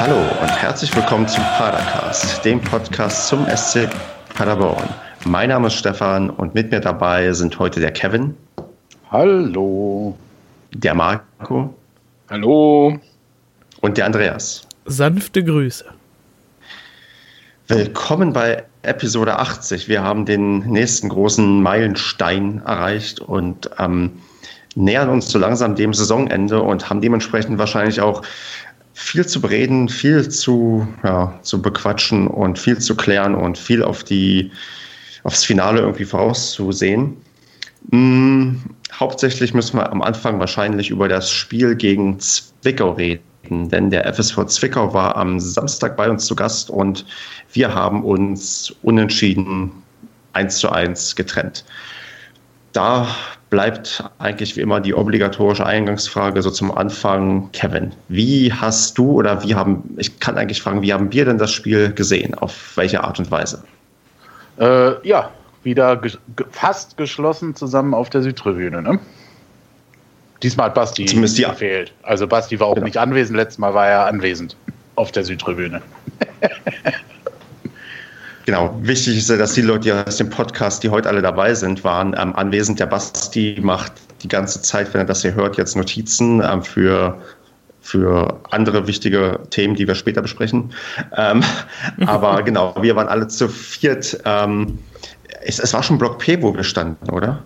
Hallo und herzlich willkommen zum Padercast, dem Podcast zum SC Paderborn. Mein Name ist Stefan und mit mir dabei sind heute der Kevin. Hallo. Der Marco. Hallo. Und der Andreas. Sanfte Grüße. Willkommen bei Episode 80. Wir haben den nächsten großen Meilenstein erreicht und ähm, nähern uns so langsam dem Saisonende und haben dementsprechend wahrscheinlich auch viel zu bereden, viel zu, ja, zu bequatschen und viel zu klären und viel auf die, aufs Finale irgendwie vorauszusehen. Hm, hauptsächlich müssen wir am Anfang wahrscheinlich über das Spiel gegen Zwickau reden, denn der FSV Zwickau war am Samstag bei uns zu Gast und wir haben uns unentschieden 1 zu 1 getrennt. Da bleibt eigentlich wie immer die obligatorische Eingangsfrage so zum Anfang. Kevin, wie hast du oder wie haben, ich kann eigentlich fragen, wie haben wir denn das Spiel gesehen? Auf welche Art und Weise? Äh, ja, wieder ge fast geschlossen zusammen auf der Südtribüne. Ne? Diesmal hat Basti Zumindest ja. gefehlt. Also Basti war auch Genau. nicht anwesend, letztes Mal war er anwesend auf der Südtribüne. Genau, wichtig ist ja, dass die Leute, die aus dem Podcast, die heute alle dabei sind, waren ähm, anwesend. Der Basti macht die ganze Zeit, wenn er das hier hört, jetzt Notizen ähm, für, für andere wichtige Themen, die wir später besprechen. Ähm, aber genau, wir waren alle zu viert. Ähm, es, es war schon Block P, wo wir standen, oder?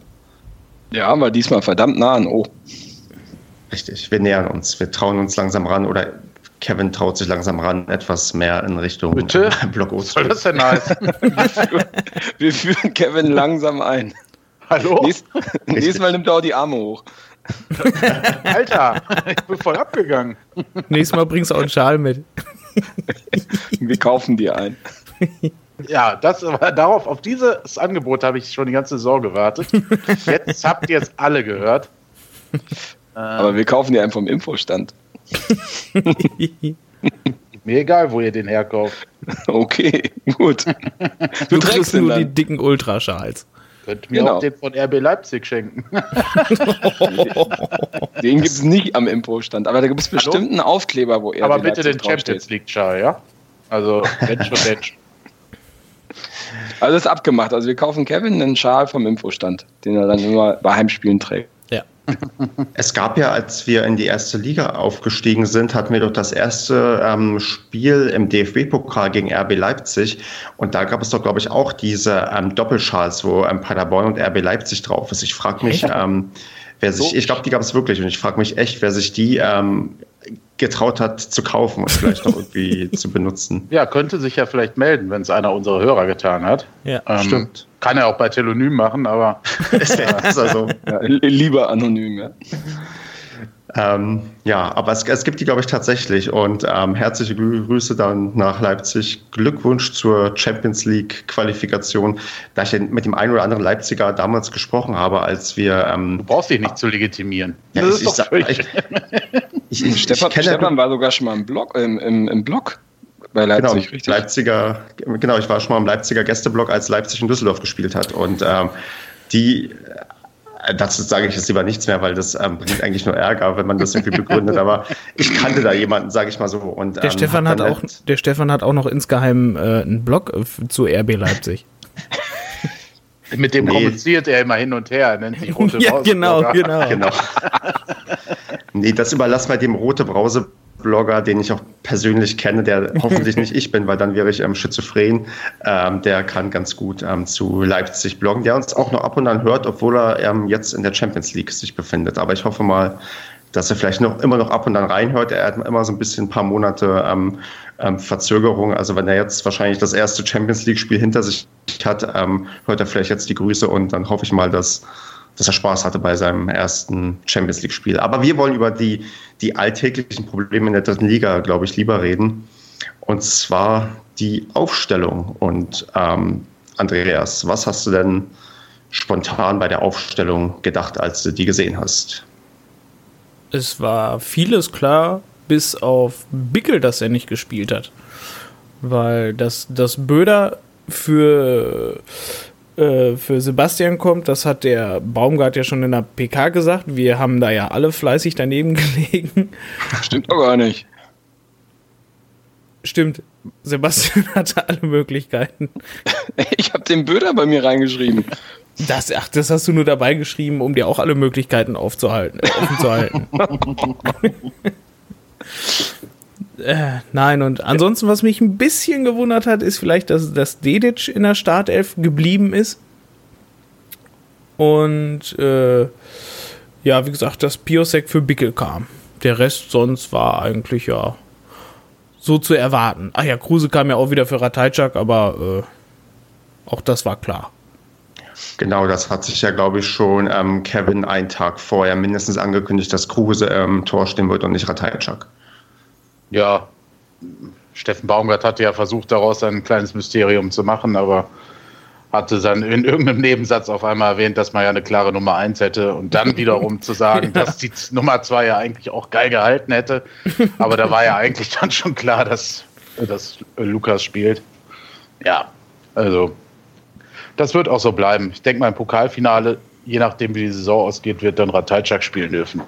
Ja, war diesmal verdammt nah an O. Richtig, wir nähern uns. Wir trauen uns langsam ran oder Kevin traut sich langsam ran, etwas mehr in Richtung Bitte? äh, Block O Was zu soll das denn heißen? Wir führen Kevin langsam ein. Hallo? Nächst, nächstes Mal nimmt er auch die Arme hoch. Alter, ich bin voll abgegangen. Nächstes Mal bringst du auch einen Schal mit. Wir kaufen dir ein. Ja, das war darauf, auf dieses Angebot habe ich schon die ganze Saison gewartet. Jetzt habt ihr es alle gehört. Aber wir kaufen dir einen vom Infostand. Mir egal, wo ihr den herkauft. Okay, gut. Du, trägst kriegst den nur die dicken Ultraschals. Könnt mir Genau. auch den von RB Leipzig schenken. Den gibt es nicht am Infostand. Aber da gibt es bestimmt einen Aufkleber, wo er Aber bitte den Champions League Schal, ja? Also, wenn schon, denn schon. Also ist abgemacht. Also wir kaufen Kevin einen Schal vom Infostand, den er dann immer bei Heimspielen trägt. Es gab ja, als wir in die erste Liga aufgestiegen sind, hatten wir doch das erste ähm, Spiel im DFB-Pokal gegen RB Leipzig. Und da gab es doch, glaube ich, auch diese ähm, Doppelschals, wo ähm, Paderborn und RB Leipzig drauf ist. Ich frage mich, ähm, wer sich, ich glaube, die gab es wirklich. Und ich frage mich echt, wer sich die ähm, getraut hat zu kaufen und vielleicht noch irgendwie zu benutzen. Ja, könnte sich ja vielleicht melden, wenn es einer unserer Hörer getan hat. Ja. Ähm, Stimmt. Kann er auch bei Telonym machen, aber Das wäre also. Ja, li- lieber anonym, ja. Ähm, ja, aber es, es gibt die, glaube ich, tatsächlich. Und ähm, herzliche Grü- Grüße dann nach Leipzig. Glückwunsch zur Champions League-Qualifikation. Da ich mit dem einen oder anderen Leipziger damals gesprochen habe, als wir. du Ähm, brauchst dich nicht zu legitimieren. ja, das ich, ist ich, doch ich, ich, ich, Stefan, Stefan war sogar schon mal im Blog, im, im, im Blog bei genau, Leipzig, richtig? Leipziger, genau, ich war schon mal im Leipziger Gästeblock, als Leipzig in Düsseldorf gespielt hat. Und ähm, die, äh, dazu sage ich jetzt lieber nichts mehr, weil das ähm, bringt eigentlich nur Ärger, wenn man das irgendwie begründet. Aber ich kannte da jemanden, sage ich mal so. Und, Der, ähm, Stefan hat dann auch, halt- der Stefan hat auch noch insgeheim äh, einen Blog äh, zu RB Leipzig. Mit dem Nee. kommuniziert er immer hin und her, nennt sich Rote ja, Maus- genau, genau. Genau. nee, das überlassen wir dem rote Brause. Blogger, den ich auch persönlich kenne, der hoffentlich nicht ich bin, weil dann wäre ich ähm, schizophren. Ähm, der kann ganz gut ähm, zu Leipzig bloggen, der uns auch noch ab und an hört, obwohl er ähm, jetzt in der Champions League sich befindet. Aber ich hoffe mal, dass er vielleicht noch immer noch ab und an reinhört. Er hat immer so ein bisschen ein paar Monate ähm, ähm, Verzögerung. Also wenn er jetzt wahrscheinlich das erste Champions League-Spiel hinter sich hat, hört er vielleicht jetzt die Grüße und dann hoffe ich mal, dass dass er Spaß hatte bei seinem ersten Champions League-Spiel. Aber wir wollen über die, die alltäglichen Probleme in der dritten Liga, glaube ich, lieber reden. Und zwar die Aufstellung. Und ähm, Andreas, was hast du denn spontan bei der Aufstellung gedacht, als du die gesehen hast? Es war vieles klar, bis auf Bickel, dass er nicht gespielt hat. Weil das, das Böder für, äh, für Sebastian kommt, das hat der Baumgart ja schon in der PK gesagt. Wir haben da ja alle fleißig daneben gelegen. Stimmt doch gar nicht. Stimmt, Sebastian hatte alle Möglichkeiten. Ich habe den Böder bei mir reingeschrieben. Das, ach, das hast du nur dabei geschrieben, um dir auch alle Möglichkeiten aufzuhalten, offen zu halten. äh, nein, und ansonsten, was mich ein bisschen gewundert hat, ist vielleicht, dass, dass Dedic in der Startelf geblieben ist. Und äh, ja, wie gesagt, dass Piosek für Bickel kam. Der Rest sonst war eigentlich ja so zu erwarten. Ach ja, Kruse kam ja auch wieder für Ratajczak, aber äh, auch das war klar. Genau, das hat sich ja, glaube ich, schon ähm, Kevin einen Tag vorher mindestens angekündigt, dass Kruse ähm, Tor stehen wird und nicht Ratajczak. Ja, Steffen Baumgart hatte ja versucht, daraus ein kleines Mysterium zu machen, aber hatte dann in irgendeinem Nebensatz auf einmal erwähnt, dass man ja eine klare Nummer 1 hätte und dann wiederum zu sagen, ja. dass die Nummer 2 ja eigentlich auch geil gehalten hätte. Aber da war ja eigentlich dann schon klar, dass, dass Lukas spielt. Ja, also das wird auch so bleiben. Ich denke mal im Pokalfinale, je nachdem wie die Saison ausgeht, wird dann Ratajczak spielen dürfen.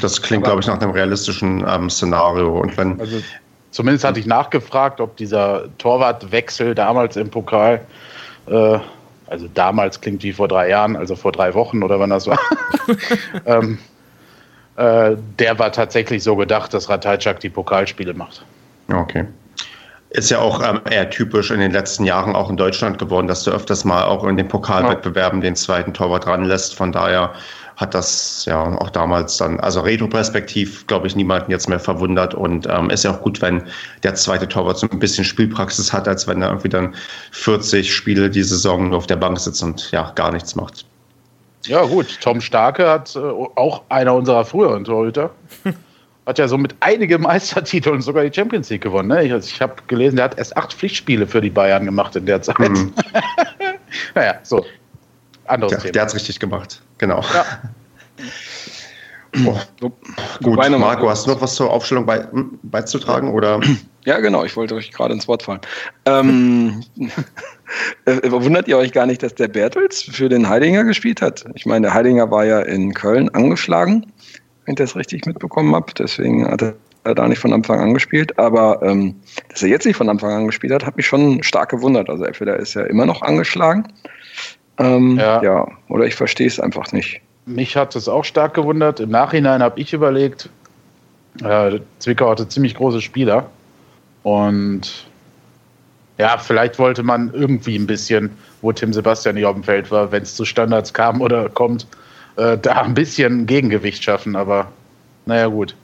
Das klingt, glaube ich, nach einem realistischen ähm, Szenario. Und wenn also Zumindest hatte ich nachgefragt, ob dieser Torwartwechsel damals im Pokal, äh, also damals klingt wie vor drei Jahren, also vor drei Wochen oder wann das war, ähm, äh, der war tatsächlich so gedacht, dass Ratajczak die Pokalspiele macht. Okay. Ist ja auch ähm, eher typisch in den letzten Jahren auch in Deutschland geworden, dass du öfters mal auch in den Pokalwettbewerben den zweiten Torwart ranlässt. Von daher hat das ja auch damals dann, also retroperspektiv, glaube ich, niemanden jetzt mehr verwundert und ähm, ist ja auch gut, wenn der zweite Torwart so ein bisschen Spielpraxis hat, als wenn er irgendwie dann 40 Spiele die Saison nur auf der Bank sitzt und ja, gar nichts macht. Ja, gut. Tom Starke hat äh, auch einer unserer früheren Torhüter. hat ja so mit einigen Meistertiteln sogar die Champions League gewonnen. Ne? Ich, ich habe gelesen, der hat erst acht Pflichtspiele für die Bayern gemacht in der Zeit. Mhm. naja, so. Anderes der, Thema. Der hat es richtig gemacht. Genau. Ja. Oh, gut, Marco, hast du noch was zur Aufstellung bei, hm, beizutragen? Oder? Ja, genau, ich wollte euch gerade ins Wort fallen. Ähm, äh, wundert ihr euch gar nicht, dass der Bertels für den Heidinger gespielt hat? Ich meine, der Heidinger war ja in Köln angeschlagen, wenn ich das richtig mitbekommen habe. Deswegen hat er da nicht von Anfang an gespielt. Aber ähm, dass er jetzt nicht von Anfang an gespielt hat, hat mich schon stark gewundert. Also entweder ist er immer noch angeschlagen ähm, ja. ja, oder ich verstehe es einfach nicht. Mich hat es auch stark gewundert. Im Nachhinein habe ich überlegt, äh, Zwickau hatte ziemlich große Spieler. Und ja, vielleicht wollte man irgendwie ein bisschen, wo Tim Sebastian nicht auf dem Feld war, wenn es zu Standards kam oder kommt, äh, da ein bisschen Gegengewicht schaffen. Aber naja, gut.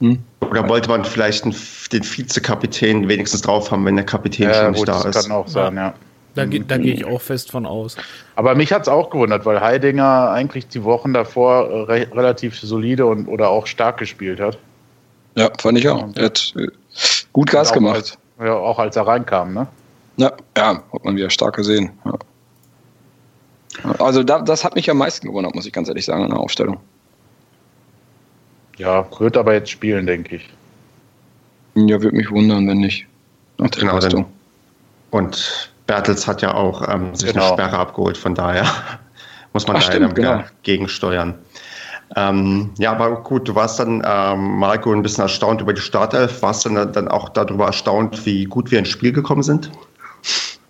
Hm. Oder wollte man vielleicht den Vizekapitän wenigstens drauf haben, wenn der Kapitän ja, schon nicht gut, da das ist? Kann auch sein, ja. ja. Da, da gehe ich auch fest von aus. Aber mich hat es auch gewundert, weil Heidinger eigentlich die Wochen davor re relativ solide und oder auch stark gespielt hat. Ja, fand ich auch. Er hat äh, gut Gas gemacht. Als, ja, auch als er reinkam, ne? Ja, ja, hat man wieder stark gesehen. Ja. Also da, das hat mich am meisten gewundert, muss ich ganz ehrlich sagen, in der Aufstellung. Ja, wird aber jetzt spielen, denke ich. Ja, würde mich wundern, wenn nicht. Nach der genau, Leistung. Und Bertels hat ja auch ähm, sich genau. eine Sperre abgeholt, von daher muss man Ach, da stimmt, genau. gegensteuern. Ähm, ja, aber gut, du warst dann, ähm, Marco, ein bisschen erstaunt über die Startelf. Warst du dann, dann auch darüber erstaunt, wie gut wir ins Spiel gekommen sind?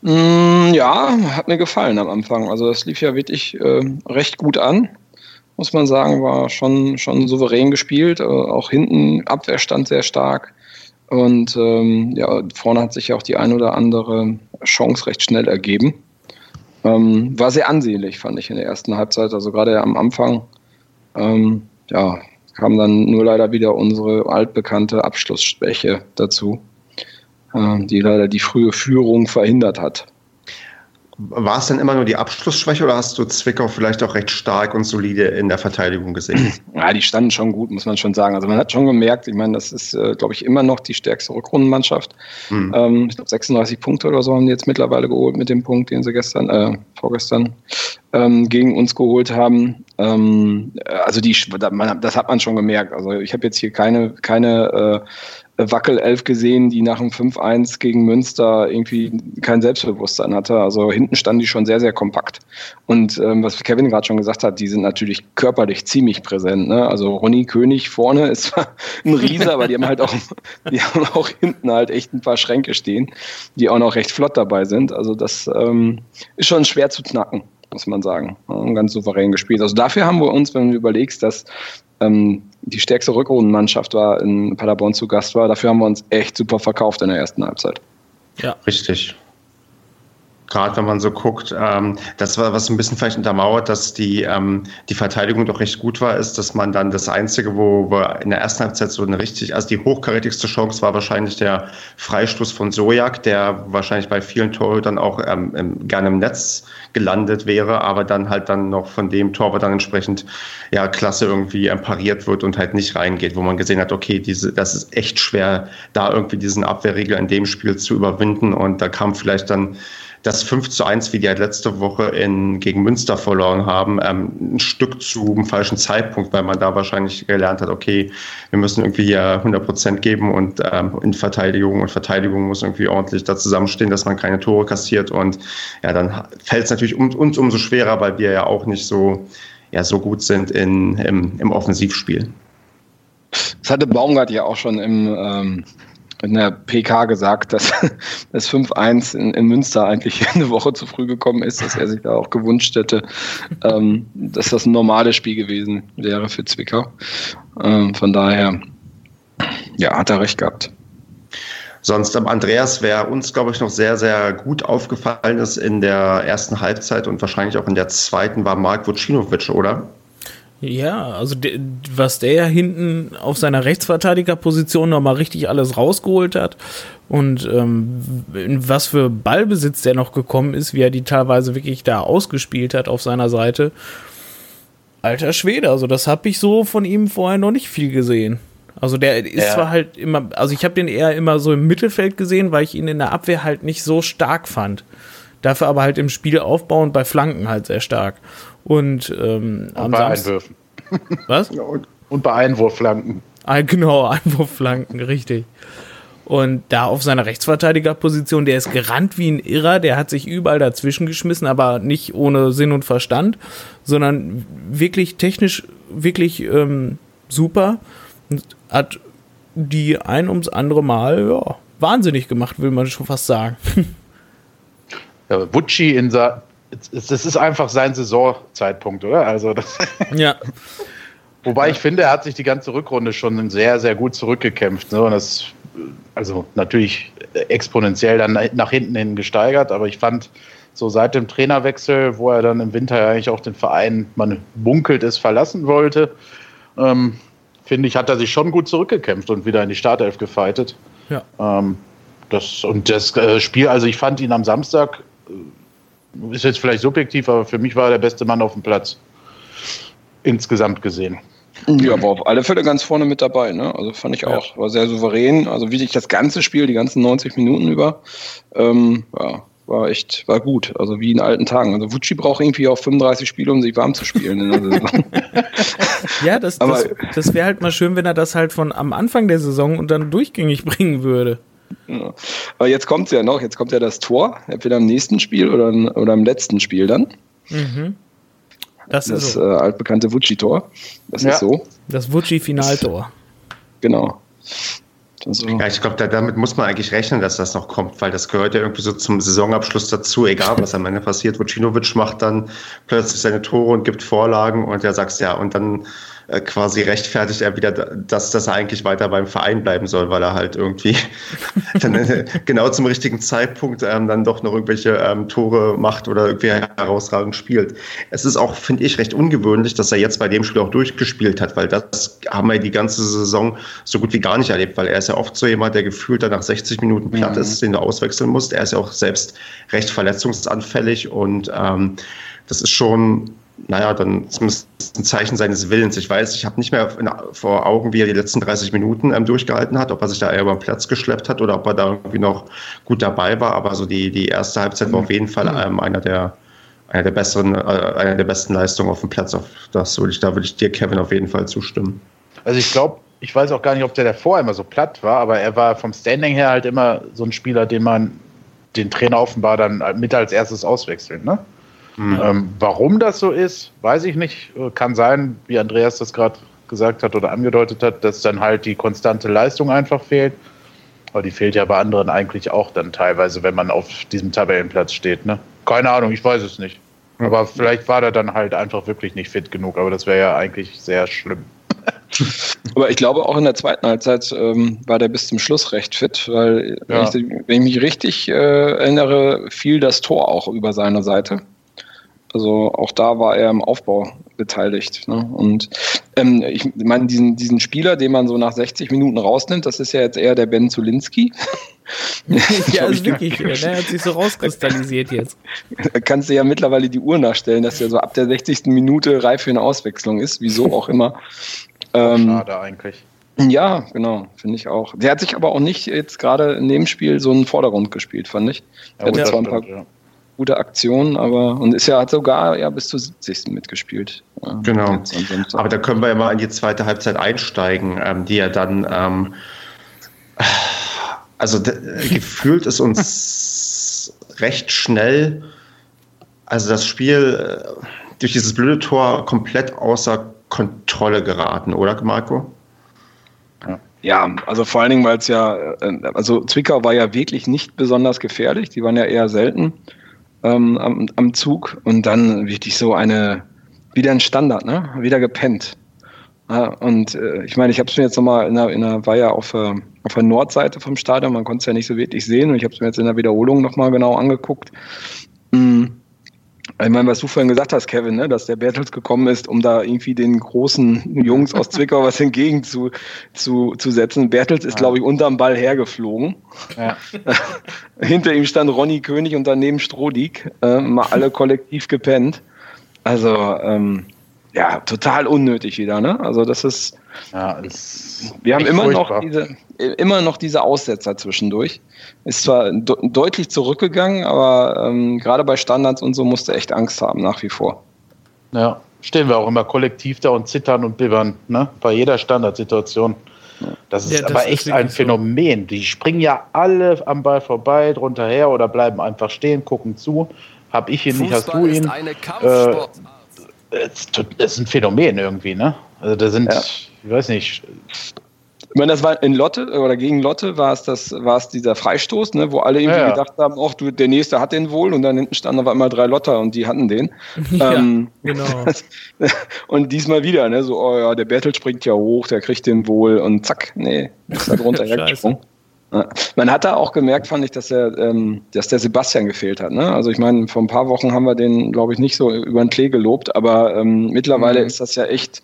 Mm, ja, hat mir gefallen am Anfang. Also das lief ja wirklich äh, recht gut an, muss man sagen. War schon, schon souverän gespielt. Äh, auch hinten Abwehrstand sehr stark. Und ähm, ja, vorne hat sich ja auch die ein oder andere Chance recht schnell ergeben. Ähm, war sehr ansehnlich, fand ich in der ersten Halbzeit. Also gerade am Anfang ähm, ja, kam dann nur leider wieder unsere altbekannte Abschlussschwäche dazu, äh, die leider die frühe Führung verhindert hat. War es denn immer nur die Abschlussschwäche oder hast du Zwickau vielleicht auch recht stark und solide in der Verteidigung gesehen? Ja, die standen schon gut, muss man schon sagen. Also man hat schon gemerkt, ich meine, das ist, äh, glaube ich, immer noch die stärkste Rückrundenmannschaft. Mhm. Ähm, ich glaube, 36 Punkte oder so haben die jetzt mittlerweile geholt mit dem Punkt, den sie gestern, äh, vorgestern ähm, gegen uns geholt haben. Ähm, also die, das hat man schon gemerkt. Also ich habe jetzt hier keine, keine äh, Wackelelf gesehen, die nach dem 5-1 gegen Münster irgendwie kein Selbstbewusstsein hatte. Also hinten standen die schon sehr, sehr kompakt. Und ähm, was Kevin gerade schon gesagt hat, die sind natürlich körperlich ziemlich präsent. Ne? Also Ronny König vorne ist zwar ein Riese, aber die haben halt auch, die haben auch hinten halt echt ein paar Schränke stehen, die auch noch recht flott dabei sind. Also das ähm, ist schon schwer zu knacken muss man sagen. Ganz souverän gespielt. Also dafür haben wir uns, wenn du überlegst, dass ähm, die stärkste Rückrundenmannschaft war in Paderborn zu Gast war, dafür haben wir uns echt super verkauft in der ersten Halbzeit. Ja. Richtig gerade wenn man so guckt, ähm, das war was ein bisschen vielleicht untermauert, dass die, ähm, die Verteidigung doch recht gut war, ist, dass man dann das Einzige, wo wir in der ersten Halbzeit so eine richtig, also die hochkarätigste Chance war wahrscheinlich der Freistoß von Sojak, der wahrscheinlich bei vielen Torhütern auch ähm, im, gerne im Netz gelandet wäre, aber dann halt dann noch von dem Torwart dann entsprechend ja klasse irgendwie ähm, pariert wird und halt nicht reingeht, wo man gesehen hat, okay, diese, das ist echt schwer, da irgendwie diesen Abwehrregler in dem Spiel zu überwinden und da kam vielleicht dann das 5 zu 1, wie die halt letzte Woche in, gegen Münster verloren haben, ähm, ein Stück zu einem falschen Zeitpunkt, weil man da wahrscheinlich gelernt hat, okay, wir müssen irgendwie hier 100 Prozent geben und ähm, in Verteidigung und Verteidigung muss irgendwie ordentlich da zusammenstehen, dass man keine Tore kassiert und ja, dann fällt es natürlich um, uns umso schwerer, weil wir ja auch nicht so, ja, so gut sind in, im, im Offensivspiel. Das hatte Baumgart ja auch schon im ähm, in der PK gesagt, dass das 5-1 in, in, Münster eigentlich eine Woche zu früh gekommen ist, dass er sich da auch gewünscht hätte, ähm, dass das ein normales Spiel gewesen wäre für Zwickau. Ähm, von daher, ja, hat er recht gehabt. Sonst am Andreas, wer uns, glaube ich, noch sehr, sehr gut aufgefallen ist in der ersten Halbzeit und wahrscheinlich auch in der zweiten, war Mark Vucinovic, oder? Ja, also de, was der ja hinten auf seiner Rechtsverteidigerposition nochmal richtig alles rausgeholt hat und ähm, in was für Ballbesitz der noch gekommen ist, wie er die teilweise wirklich da ausgespielt hat auf seiner Seite. Alter Schwede, also das habe ich so von ihm vorher noch nicht viel gesehen. Also der ist ja. zwar halt immer, also ich habe den eher immer so im Mittelfeld gesehen, weil ich ihn in der Abwehr halt nicht so stark fand. Dafür aber halt im Spiel aufbauend bei Flanken halt sehr stark. Und, ähm, und bei Samst Einwürfen. Was? und, und bei Einwurfflanken. Ah, genau, Einwurfflanken, richtig. Und da auf seiner Rechtsverteidigerposition, der ist gerannt wie ein Irrer, der hat sich überall dazwischen geschmissen, aber nicht ohne Sinn und Verstand, sondern wirklich technisch, wirklich ähm, super und hat die ein ums andere Mal ja, wahnsinnig gemacht, will man schon fast sagen. Ja, Wutschi in, das ist einfach sein Saisonzeitpunkt, oder? Also das ja. Wobei ja. ich finde, er hat sich die ganze Rückrunde schon sehr, sehr gut zurückgekämpft. Ne? Und das, also natürlich exponentiell dann nach hinten hin gesteigert, aber ich fand so seit dem Trainerwechsel, wo er dann im Winter ja eigentlich auch den Verein, man munkelt es, verlassen wollte, ähm, finde ich, hat er sich schon gut zurückgekämpft und wieder in die Startelf gefeitet. Ja. Ähm, das, und das äh, Spiel, also ich fand ihn am Samstag ist jetzt vielleicht subjektiv, aber für mich war er der beste Mann auf dem Platz. Insgesamt gesehen. Ja, aber auf alle Fälle ganz vorne mit dabei, ne? Also fand ich auch. War sehr souverän. Also wie ich das ganze Spiel, die ganzen 90 Minuten über, ähm, ja, war echt, war gut. Also wie in alten Tagen. Also Vucci braucht irgendwie auch 35 Spiele, um sich warm zu spielen in der Saison. ja, das, das, das wäre halt mal schön, wenn er das halt von am Anfang der Saison und dann durchgängig bringen würde. Ja. Aber jetzt kommt es ja noch, jetzt kommt ja das Tor, entweder im nächsten Spiel oder, oder im letzten Spiel dann. Mhm. Das, das ist so. äh, altbekannte Vucci-Tor. Das ja. ist so. Das Vucci-Finaltor. Genau. Also. Ja, ich glaube, da, damit muss man eigentlich rechnen, dass das noch kommt, weil das gehört ja irgendwie so zum Saisonabschluss dazu, egal was am Ende passiert. Vucinovic macht dann plötzlich seine Tore und gibt Vorlagen und er sagt ja, und dann äh, quasi rechtfertigt er wieder, dass, dass er eigentlich weiter beim Verein bleiben soll, weil er halt irgendwie dann äh, genau zum richtigen Zeitpunkt ähm, dann doch noch irgendwelche ähm, Tore macht oder irgendwie herausragend spielt. Es ist auch, finde ich, recht ungewöhnlich, dass er jetzt bei dem Spiel auch durchgespielt hat, weil das haben wir die ganze Saison so gut wie gar nicht erlebt, weil er ist ja oft so jemand, der gefühlt dann nach 60 Minuten platt mhm. ist, den du auswechseln musst. Er ist ja auch selbst recht verletzungsanfällig und ähm, das ist schon naja, dann zumindest ein Zeichen seines Willens. Ich weiß, ich habe nicht mehr vor Augen, wie er die letzten 30 Minuten ähm, durchgehalten hat, ob er sich da eher über den Platz geschleppt hat oder ob er da irgendwie noch gut dabei war. Aber so die, die erste Halbzeit war auf jeden Fall mhm. ähm, einer der eine der besseren, äh, eine der besten Leistungen auf dem Platz. Auf das würde ich, da würde ich dir, Kevin, auf jeden Fall zustimmen. Also ich glaube, ich weiß auch gar nicht, ob der davor immer so platt war, aber er war vom Standing her halt immer so ein Spieler, den man den Trainer offenbar dann mit als erstes auswechselt. Ne? Mhm. Ähm, warum das so ist, weiß ich nicht. Kann sein, wie Andreas das gerade gesagt hat oder angedeutet hat, dass dann halt die konstante Leistung einfach fehlt. Aber die fehlt ja bei anderen eigentlich auch dann teilweise, wenn man auf diesem Tabellenplatz steht. Ne? Keine Ahnung, ich weiß es nicht. Aber vielleicht war der dann halt einfach wirklich nicht fit genug. Aber das wäre ja eigentlich sehr schlimm. Aber ich glaube, auch in der zweiten Halbzeit ähm, war der bis zum Schluss recht fit, weil, ja. wenn, ich, wenn, ich, mich richtig äh, erinnere, fiel das Tor auch über seine Seite. Also auch da war er im Aufbau beteiligt. Ne? Und ähm, ich meine, diesen, diesen Spieler, den man so nach 60 Minuten rausnimmt, das ist ja jetzt eher der Ben Zulinski. ja, ist wirklich, der hat sich so rauskristallisiert jetzt. Da kannst du ja mittlerweile die Uhr nachstellen, dass er so ab der 60. Minute reif für eine Auswechslung ist, wieso auch immer. Ähm, schade eigentlich. Ja, genau, finde ich auch. Der hat sich aber auch nicht jetzt gerade in dem Spiel so einen Vordergrund gespielt, fand ich. Er ja, hatte zwar ein paar ja. Gute Aktionen, aber und ist ja hat sogar ja bis zur 70. mitgespielt. Genau. Aber da können wir ja mal in die zweite Halbzeit einsteigen, ähm, die ja dann ähm, also gefühlt ist uns recht schnell, also das Spiel äh, durch dieses blöde Tor komplett außer Kontrolle geraten, oder Marco? Ja, also vor allen Dingen, weil es ja, äh, also Zwickau war ja wirklich nicht besonders gefährlich, die waren ja eher selten ähm, am, am Zug und dann wirklich so eine, wieder ein Standard, ne? Wieder gepennt. Ja, und äh, ich meine, ich habe es mir jetzt nochmal, in der, in der, war ja auf, äh, auf der Nordseite vom Stadion, man konnte es ja nicht so wirklich sehen und ich habe es mir jetzt in der Wiederholung nochmal genau angeguckt. Mhm. Ich meine, was du vorhin gesagt hast, Kevin, ne, dass der Bertels gekommen ist, um da irgendwie den großen Jungs aus Zwickau was entgegen zu, zu, zu setzen. Bertels ist, glaube ich, unterm Ball hergeflogen. Ja. Hinter ihm stand Ronny König und daneben Strodig, äh, mal alle kollektiv gepennt. Also, ähm, ja, total unnötig wieder, ne? Also das ist. Ja, ist wir haben immer noch diese, immer noch diese Aussetzer zwischendurch. Ist zwar de deutlich zurückgegangen, aber ähm, gerade bei Standards und so musste echt Angst haben, nach wie vor. Ja, stehen wir auch immer kollektiv da und zittern und bibbern, ne? Bei jeder Standardsituation. Das ist ja, das aber echt ist ein Phänomen. Die springen ja alle am Ball vorbei, drunter her oder bleiben einfach stehen, gucken zu. Hab ich ihn nicht, hast du ihn. Äh, es ist ein Phänomen irgendwie, ne? Also da sind, ja. ich weiß nicht. Ich meine, das war in Lotte oder gegen Lotte war es das, war es dieser Freistoß, ne, wo alle irgendwie ja, ja. gedacht haben, ach du, der nächste hat den wohl und dann hinten standen aber immer drei Lotter und die hatten den. Ja, ähm, genau. und diesmal wieder, ne, so, oh ja, der Bertel springt ja hoch, der kriegt den wohl und zack, nee, ist da drunter hergesprungen. Man hat da auch gemerkt, fand ich, dass er, ähm, dass der Sebastian gefehlt hat. Ne? Also ich meine, vor ein paar Wochen haben wir den, glaube ich, nicht so über den Klee gelobt, aber ähm, mittlerweile mhm. ist das ja echt,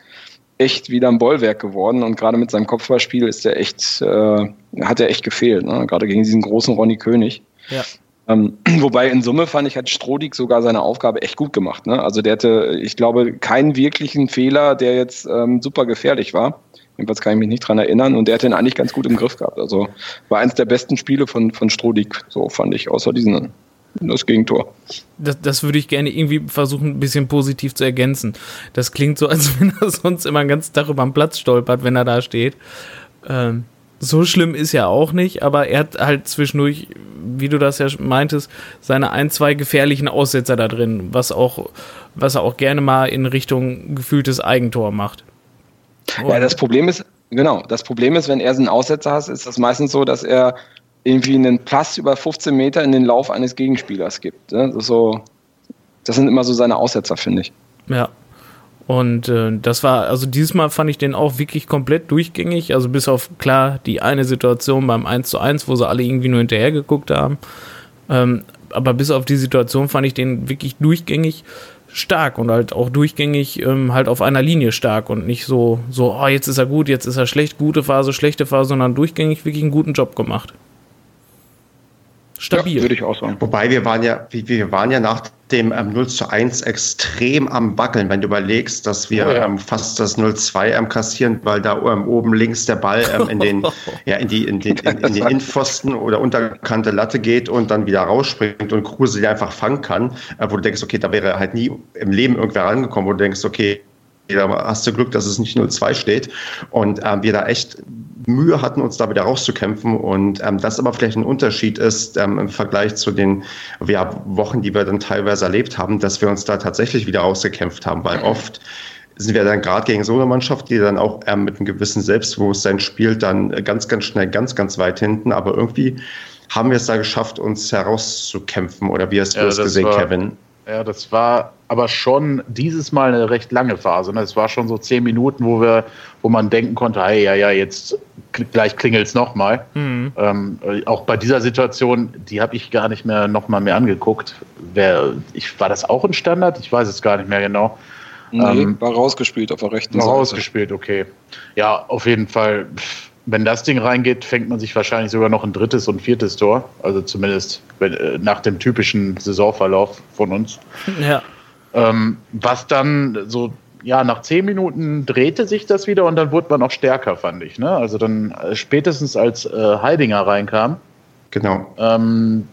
echt wieder ein Bollwerk geworden und gerade mit seinem Kopfballspiel ist der echt, äh, hat er echt gefehlt, ne? gerade gegen diesen großen Ronny König. Ja. Ähm, wobei in Summe fand ich, hat Strodig sogar seine Aufgabe echt gut gemacht. Ne? Also der hatte, ich glaube, keinen wirklichen Fehler, der jetzt ähm, super gefährlich war. Jedenfalls kann ich mich nicht dran erinnern. Und der hat den eigentlich ganz gut im Griff gehabt. Also war eins der besten Spiele von, von Strodig, so fand ich, außer diesen das Gegentor. Das, das würde ich gerne irgendwie versuchen, ein bisschen positiv zu ergänzen. Das klingt so, als wenn er sonst immer den ganzen Tag über den Platz stolpert, wenn er da steht. Ähm, so schlimm ist er auch nicht, aber er hat halt zwischendurch, wie du das ja meintest, seine ein, zwei gefährlichen Aussetzer da drin, was auch, was er auch gerne mal in Richtung gefühltes Eigentor macht. Ja, das Problem ist, genau, das Problem ist, wenn er so einen Aussetzer hat, ist das meistens so, dass er irgendwie einen Pass über 15 Meter in den Lauf eines Gegenspielers gibt. Ne? Das, so, das sind immer so seine Aussetzer, finde ich. Ja. Und äh, das war, also dieses Mal fand ich den auch wirklich komplett durchgängig. Also bis auf klar die eine Situation beim 1 zu 1, wo sie alle irgendwie nur hinterher geguckt haben. Ähm, aber bis auf die Situation fand ich den wirklich durchgängig stark und halt auch durchgängig ähm, halt auf einer Linie stark und nicht so, so, oh, jetzt ist er gut, jetzt ist er schlecht, gute Phase, schlechte Phase, sondern durchgängig wirklich einen guten Job gemacht. Stabil. Ja, würde ich auch sagen. Wobei wir waren ja, wir waren ja nach dem ähm, 0 zu 1 extrem am Wackeln, wenn du überlegst, dass wir oh ja. ähm, fast das 0-2 ähm, kassieren, weil da ähm, oben links der Ball ähm, in den, ja, in die, in den, in, in den Innenpfosten oder unterkante Latte geht und dann wieder rausspringt und Kruse die einfach fangen kann, äh, wo du denkst, okay, da wäre halt nie im Leben irgendwer rangekommen, wo du denkst, okay, da hast du Glück, dass es nicht 0-2 steht. Und ähm, wir da echt Mühe hatten, uns da wieder rauszukämpfen. Und ähm, das aber vielleicht ein Unterschied ist ähm, im Vergleich zu den ja, Wochen, die wir dann teilweise erlebt haben, dass wir uns da tatsächlich wieder rausgekämpft haben, weil oft sind wir dann gerade gegen so eine Mannschaft, die dann auch ähm, mit einem gewissen Selbstbewusstsein spielt, dann ganz, ganz schnell, ganz, ganz weit hinten. Aber irgendwie haben wir es da geschafft, uns herauszukämpfen. Oder wie hast du ja, das gesehen, war, Kevin? Ja, das war aber schon dieses Mal eine recht lange Phase. Ne? Es war schon so zehn Minuten, wo wir, wo man denken konnte, hey, ja, ja, jetzt gleich klingelt es nochmal. Mhm. Ähm, auch bei dieser Situation, die habe ich gar nicht mehr nochmal mehr angeguckt. Wer, ich, war das auch ein Standard? Ich weiß es gar nicht mehr genau. Nee, ähm, war rausgespielt auf der rechten war Seite. Rausgespielt, okay. Ja, auf jeden Fall. Wenn das Ding reingeht, fängt man sich wahrscheinlich sogar noch ein drittes und viertes Tor. Also zumindest wenn, äh, nach dem typischen Saisonverlauf von uns. Ja. Ähm, was dann so, ja, nach zehn Minuten drehte sich das wieder und dann wurde man auch stärker, fand ich. Ne? Also dann äh, spätestens als äh, Heidinger reinkam. Genau. Ähm,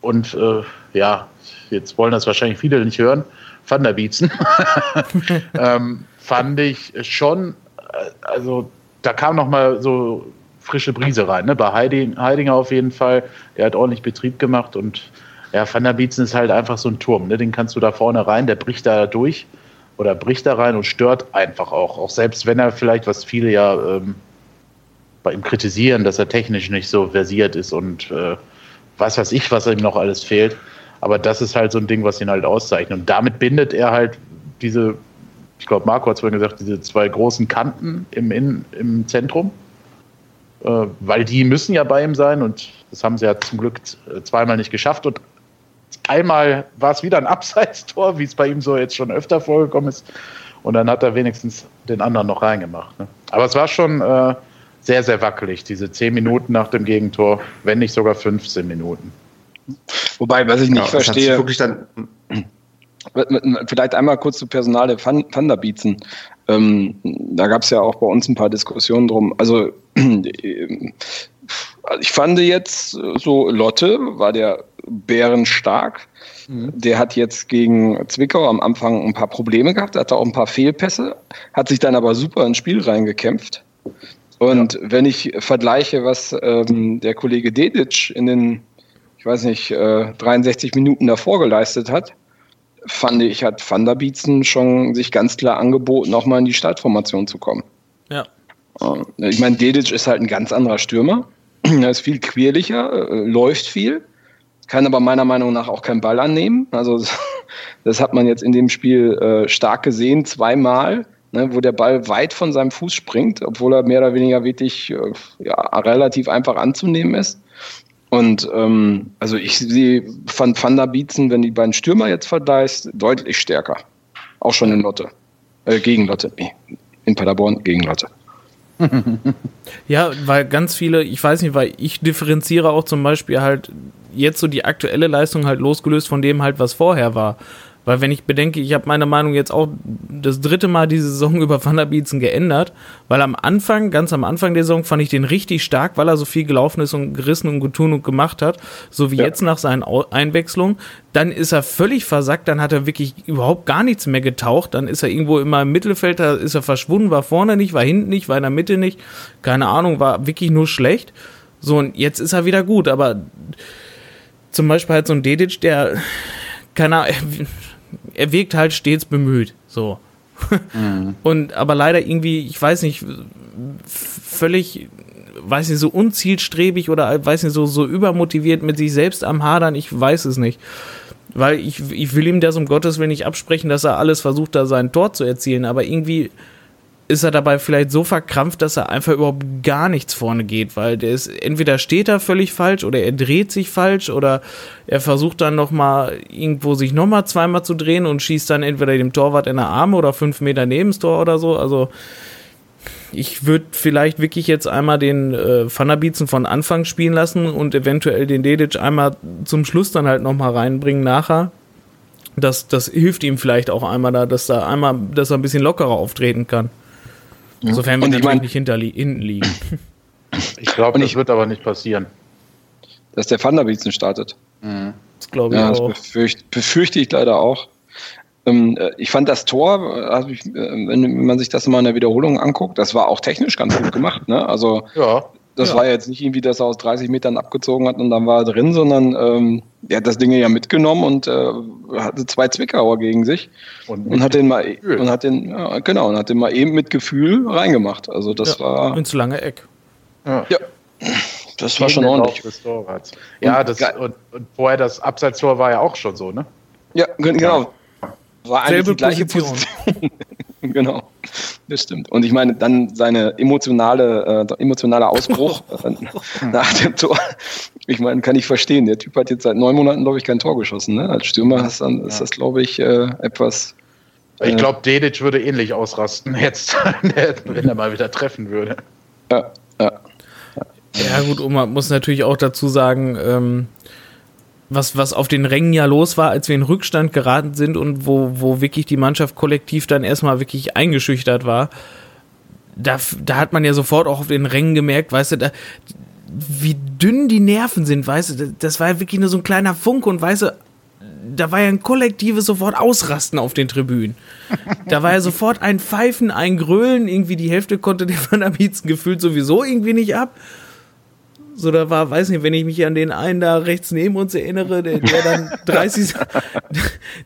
und äh, ja, jetzt wollen das wahrscheinlich viele nicht hören. Van der Bietzen. ähm, fand ich schon, äh, also da kam noch mal so frische Brise rein. Ne? Bei Heidinger auf jeden Fall. Der hat ordentlich Betrieb gemacht und ja, Van der Bietzen ist halt einfach so ein Turm. Ne? Den kannst du da vorne rein, der bricht da durch oder bricht da rein und stört einfach auch. Auch selbst wenn er vielleicht, was viele ja ähm, bei ihm kritisieren, dass er technisch nicht so versiert ist und äh, was weiß ich, was ihm noch alles fehlt. Aber das ist halt so ein Ding, was ihn halt auszeichnet. Und damit bindet er halt diese ich glaube, Marco hat es vorhin gesagt, diese zwei großen Kanten im, in, im Zentrum, äh, weil die müssen ja bei ihm sein und das haben sie ja zum Glück zweimal nicht geschafft und einmal war es wieder ein Abseitstor, wie es bei ihm so jetzt schon öfter vorgekommen ist und dann hat er wenigstens den anderen noch reingemacht. Ne? Aber es war schon äh, sehr, sehr wackelig, diese zehn Minuten nach dem Gegentor, wenn nicht sogar 15 Minuten. Wobei, was ich nicht ja, verstehe. Wirklich dann Vielleicht einmal kurz zu Van der Bietzen. Ähm, da gab es ja auch bei uns ein paar Diskussionen drum. Also ich fand jetzt so, Lotte war der bärenstark. Mhm. Der hat jetzt gegen Zwickau am Anfang ein paar Probleme gehabt, hatte auch ein paar Fehlpässe, hat sich dann aber super ins Spiel reingekämpft. Und ja. wenn ich vergleiche, was ähm, der Kollege Dedic in den, ich weiß nicht, äh, 63 Minuten davor geleistet hat, fand ich, hat Van der Bietzen schon sich ganz klar angeboten, nochmal in die Startformation zu kommen. Ja. Ich meine, Dedic ist halt ein ganz anderer Stürmer. Er ist viel quirliger, äh, läuft viel, kann aber meiner Meinung nach auch keinen Ball annehmen. Also das hat man jetzt in dem Spiel äh, stark gesehen, zweimal, ne, wo der Ball weit von seinem Fuß springt, obwohl er mehr oder weniger wirklich äh, ja, relativ einfach anzunehmen ist. Und ähm, also ich sehe Van, Van der Bietzen, wenn die beiden Stürmer jetzt vergleichst, deutlich stärker. Auch schon in Lotte. Äh, gegen Lotte. Nee, in Paderborn gegen Lotte. ja, weil ganz viele, ich weiß nicht, weil ich differenziere auch zum Beispiel halt jetzt so die aktuelle Leistung halt losgelöst von dem halt, was vorher war. Weil wenn ich bedenke, ich habe meine Meinung jetzt auch das dritte Mal diese Saison über Van der Bietzen geändert, weil am Anfang, ganz am Anfang der Saison fand ich den richtig stark, weil er so viel gelaufen ist und gerissen und getun und gemacht hat, so wie ja. jetzt nach seinen Einwechslungen. Dann ist er völlig versackt, dann hat er wirklich überhaupt gar nichts mehr getaucht, dann ist er irgendwo immer im Mittelfeld, da ist er verschwunden, war vorne nicht, war hinten nicht, war in der Mitte nicht, keine Ahnung, war wirklich nur schlecht. So, und jetzt ist er wieder gut, aber zum Beispiel halt so ein Dedic, der, keine Ahnung, er wirkt halt stets bemüht. So. Mhm. Und aber leider irgendwie, ich weiß nicht, völlig, weiß nicht, so unzielstrebig oder weiß nicht, so, so übermotiviert mit sich selbst am Hadern, ich weiß es nicht. Weil ich, ich will ihm das um Gottes Willen nicht absprechen, dass er alles versucht, da sein Tor zu erzielen, aber irgendwie ist er dabei vielleicht so verkrampft, dass er einfach überhaupt gar nichts vorne geht, weil der ist entweder steht er völlig falsch oder er dreht sich falsch oder er versucht dann noch mal irgendwo sich noch mal zweimal zu drehen und schießt dann entweder dem Torwart in der Arme oder fünf Meter neben das Tor oder so. Also ich würde vielleicht wirklich jetzt einmal den äh, Thunderbeatsen von Anfang spielen lassen und eventuell den Dedic einmal zum Schluss dann halt nochmal reinbringen nachher. Das, das hilft ihm vielleicht auch einmal da, dass da einmal, dass er ein bisschen lockerer auftreten kann. Sofern wir natürlich mein, nicht hinter, hinten liegen. Ich glaube, das wird aber nicht passieren. Dass der Thunderbeatsen startet. Mhm. Das glaube ich ja, auch. Das befürchte, befürchte ich leider auch. Ähm, äh, ich fand das Tor, ich, äh, wenn man sich das mal in der Wiederholung anguckt, das war auch technisch ganz gut gemacht. Ne? Also ja, das ja. war jetzt nicht irgendwie, dass er aus 30 Metern abgezogen hat und dann war er drin, sondern ähm, er hat das Ding ja mitgenommen und äh, hatte zwei Zwickauer gegen sich und, und hat den mal Gefühl. und hat den ja, genau und hat den mal eben mit Gefühl reingemacht. Also das ja, war ins lange Eck. Ja. ja. Das war schon ordentlich. Ja, das, und, und vorher das Abseitstor war ja auch schon so, ne? Ja, genau. War eigentlich die gleiche Position. Position. genau, das stimmt. Und ich meine, dann seine emotionale, äh, emotionale Ausbruch äh, nach dem Tor. Ich meine, kann ich verstehen. Der Typ hat jetzt seit neun Monaten, glaube ich, kein Tor geschossen. Ne? Als Stürmer ist, dann, ist das, glaube ich, äh, etwas. Ich äh, glaube, Dedic würde ähnlich ausrasten jetzt, wenn er mal wieder treffen würde. Ja, ja. Ja, gut, man muss natürlich auch dazu sagen, ähm, was, was auf den Rängen ja los war, als wir in Rückstand geraten sind und wo, wo wirklich die Mannschaft kollektiv dann erstmal wirklich eingeschüchtert war, da, da hat man ja sofort auch auf den Rängen gemerkt, weißt du, da, wie dünn die Nerven sind, weißt du, das war ja wirklich nur so ein kleiner Funk und weißt du, da war ja ein kollektives sofort Ausrasten auf den Tribünen. Da war ja sofort ein Pfeifen, ein Grölen, irgendwie die Hälfte konnte der Van Abizen gefühlt sowieso irgendwie nicht ab. So, da war, weiß nicht, wenn ich mich an den einen da rechts neben uns erinnere, der, der dann 30,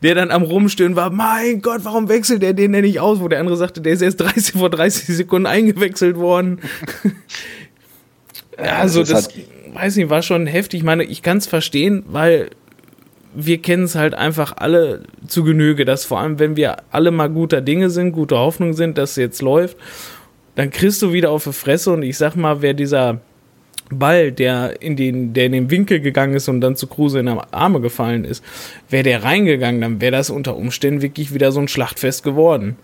der dann am Rumstöhnen war, mein Gott, warum wechselt der den denn nicht aus? Wo der andere sagte, der ist erst 30, vor 30 Sekunden eingewechselt worden. ja, also das, das weiß nicht, war schon heftig. Ich meine, ich kann es verstehen, weil wir kennen es halt einfach alle zu Genüge, dass vor allem, wenn wir alle mal guter Dinge sind, guter Hoffnung sind, dass es jetzt läuft, dann kriegst du wieder auf die Fresse und ich sag mal, wer dieser Ball, der in den, der in den Winkel gegangen ist und dann zu Kruse in die Arme gefallen ist, wäre der reingegangen, dann wäre das unter Umständen wirklich wieder so ein Schlachtfest geworden.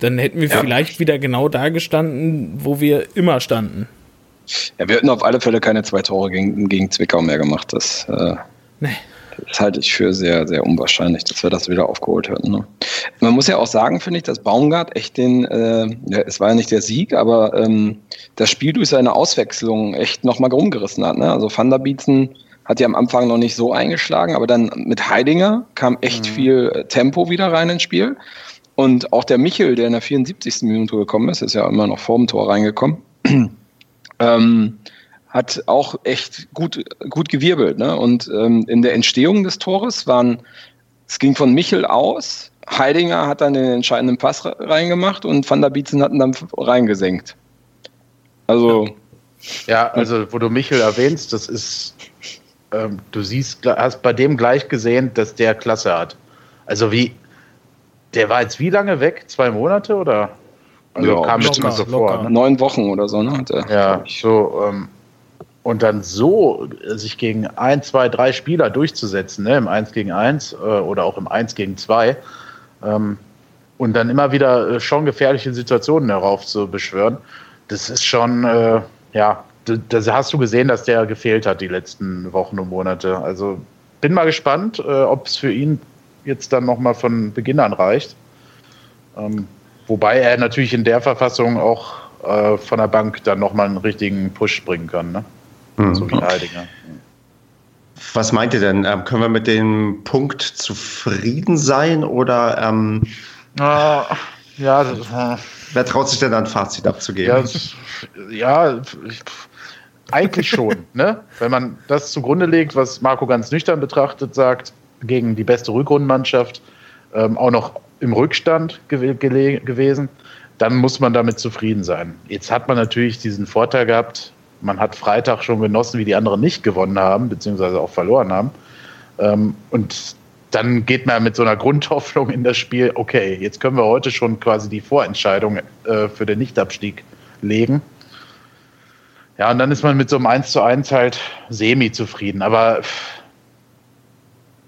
Dann hätten wir ja. vielleicht wieder genau da gestanden, wo wir immer standen. Ja, wir hätten auf alle Fälle keine zwei Tore gegen, gegen Zwickau mehr gemacht. Das, äh, nee. Das halte ich für sehr, sehr unwahrscheinlich, dass wir das wieder aufgeholt hätten. Ne? Man muss ja auch sagen, finde ich, dass Baumgart echt den, äh, ja, es war ja nicht der Sieg, aber ähm, das Spiel durch seine Auswechslung echt nochmal rumgerissen hat. Ne? Also Van der Bietzen hat ja am Anfang noch nicht so eingeschlagen, aber dann mit Heidinger kam echt mhm. viel äh, Tempo wieder rein ins Spiel. Und auch der Michel, der in der 74. Minute gekommen ist, ist ja immer noch vor dem Tor reingekommen. ähm, hat auch echt gut, gut gewirbelt. Ne? Und ähm, in der Entstehung des Tores waren, es ging von Michel aus, Heidinger hat dann den entscheidenden Pass reingemacht und Van der Bietzen hat ihn dann reingesenkt. Also. Ja, also wo du Michel erwähnst, das ist, ähm, du siehst, hast bei dem gleich gesehen, dass der Klasse hat. Also wie, der war jetzt wie lange weg? Zwei Monate oder? Also ja, kam mir so vor. Ne? Neun Wochen oder so, ne? Der, ja, so, ähm, und dann so äh, sich gegen ein, zwei, drei Spieler durchzusetzen, ne, im 1 gegen 1 äh, oder auch im 1 gegen 2 ähm, und dann immer wieder äh, schon gefährliche Situationen darauf zu beschwören, das ist schon, äh, ja, da hast du gesehen, dass der gefehlt hat die letzten Wochen und Monate. Also bin mal gespannt, äh, ob es für ihn jetzt dann nochmal von Beginn an reicht. Ähm, wobei er natürlich in der Verfassung auch äh, von der Bank dann nochmal einen richtigen Push bringen kann. Ne? Mhm. So wie Heidinger. Was meint ihr denn? Ähm, können wir mit dem Punkt zufrieden sein oder ähm, ah, ja, das, äh, wer traut sich denn ein Fazit abzugeben? Ja, das, ja ich, eigentlich schon. ne? Wenn man das zugrunde legt, was Marco ganz nüchtern betrachtet sagt, gegen die beste Rückrundenmannschaft, ähm, auch noch im Rückstand gew gewesen, dann muss man damit zufrieden sein. Jetzt hat man natürlich diesen Vorteil gehabt, man hat Freitag schon genossen, wie die anderen nicht gewonnen haben, beziehungsweise auch verloren haben. Ähm, und dann geht man mit so einer Grundhoffnung in das Spiel, okay, jetzt können wir heute schon quasi die Vorentscheidung äh, für den Nichtabstieg legen. Ja, und dann ist man mit so einem 1 zu 1 halt semi-zufrieden. Aber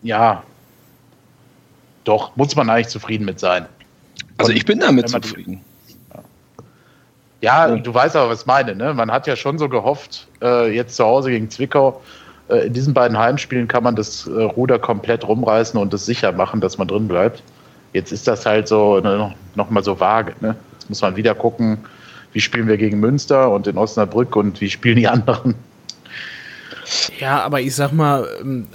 ja, doch, muss man eigentlich zufrieden mit sein. Also ich bin damit zufrieden. Ja, du weißt aber, was ich meine. Ne? Man hat ja schon so gehofft, äh, jetzt zu Hause gegen Zwickau, äh, in diesen beiden Heimspielen kann man das äh, Ruder komplett rumreißen und es sicher machen, dass man drin bleibt. Jetzt ist das halt so ne, noch mal so vage. Ne? Jetzt muss man wieder gucken, wie spielen wir gegen Münster und in Osnabrück und wie spielen die anderen. Ja, aber ich sag mal, ähm,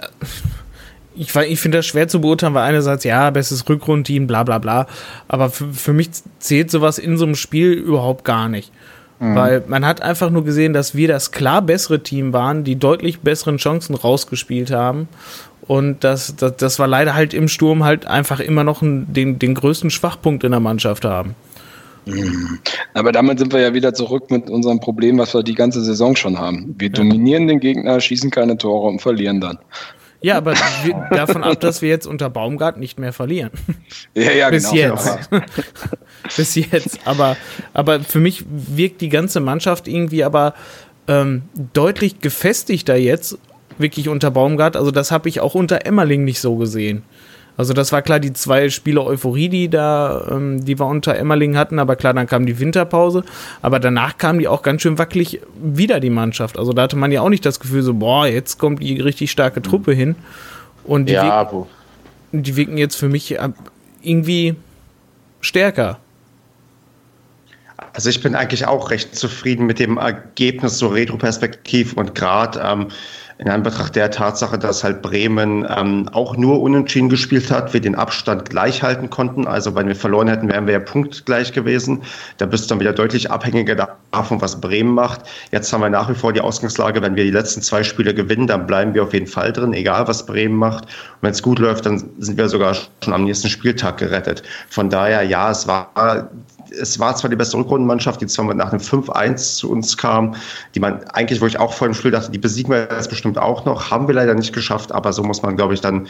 ich, ich finde das schwer zu beurteilen, weil einerseits, ja, bestes Rückrundteam, bla bla bla. Aber für, für mich zählt sowas in so einem Spiel überhaupt gar nicht. Mhm. Weil man hat einfach nur gesehen, dass wir das klar bessere Team waren, die deutlich besseren Chancen rausgespielt haben. Und das, das, das war leider halt im Sturm halt einfach immer noch ein, den, den größten Schwachpunkt in der Mannschaft haben. Mhm. Aber damit sind wir ja wieder zurück mit unserem Problem, was wir die ganze Saison schon haben. Wir dominieren den Gegner, schießen keine Tore und verlieren dann. Ja, aber davon ab, dass wir jetzt unter Baumgart nicht mehr verlieren. Ja, ja, Bis genau. jetzt. Bis jetzt. Aber, aber für mich wirkt die ganze Mannschaft irgendwie aber ähm, deutlich gefestigter jetzt, wirklich unter Baumgart. Also das habe ich auch unter Emmerling nicht so gesehen. Also das war klar die zwei Spiele Euphorie, die da, ähm, die wir unter Emmerling hatten, aber klar, dann kam die Winterpause, aber danach kam die auch ganz schön wackelig wieder die Mannschaft. Also da hatte man ja auch nicht das Gefühl so, boah, jetzt kommt die richtig starke Truppe hin. Und die, Ja, wirken, die wirken jetzt für mich äh, irgendwie stärker. Also ich bin eigentlich auch recht zufrieden mit dem Ergebnis, so retroperspektiv und gerade ähm, in Anbetracht der Tatsache, dass halt Bremen ähm, auch nur unentschieden gespielt hat, wir den Abstand gleich halten konnten. Also wenn wir verloren hätten, wären wir ja punktgleich gewesen. Da bist du dann wieder deutlich abhängiger davon, was Bremen macht. Jetzt haben wir nach wie vor die Ausgangslage, wenn wir die letzten zwei Spiele gewinnen, dann bleiben wir auf jeden Fall drin, egal was Bremen macht. Und wenn es gut läuft, dann sind wir sogar schon am nächsten Spieltag gerettet. Von daher, ja, es war es war zwar die beste Rückrundenmannschaft, die zwar nach einem 5-1 zu uns kam, die man eigentlich, wo ich auch vor dem Spiel dachte, die besiegen wir jetzt bestimmt auch noch, haben wir leider nicht geschafft, aber so muss man, glaube ich, dann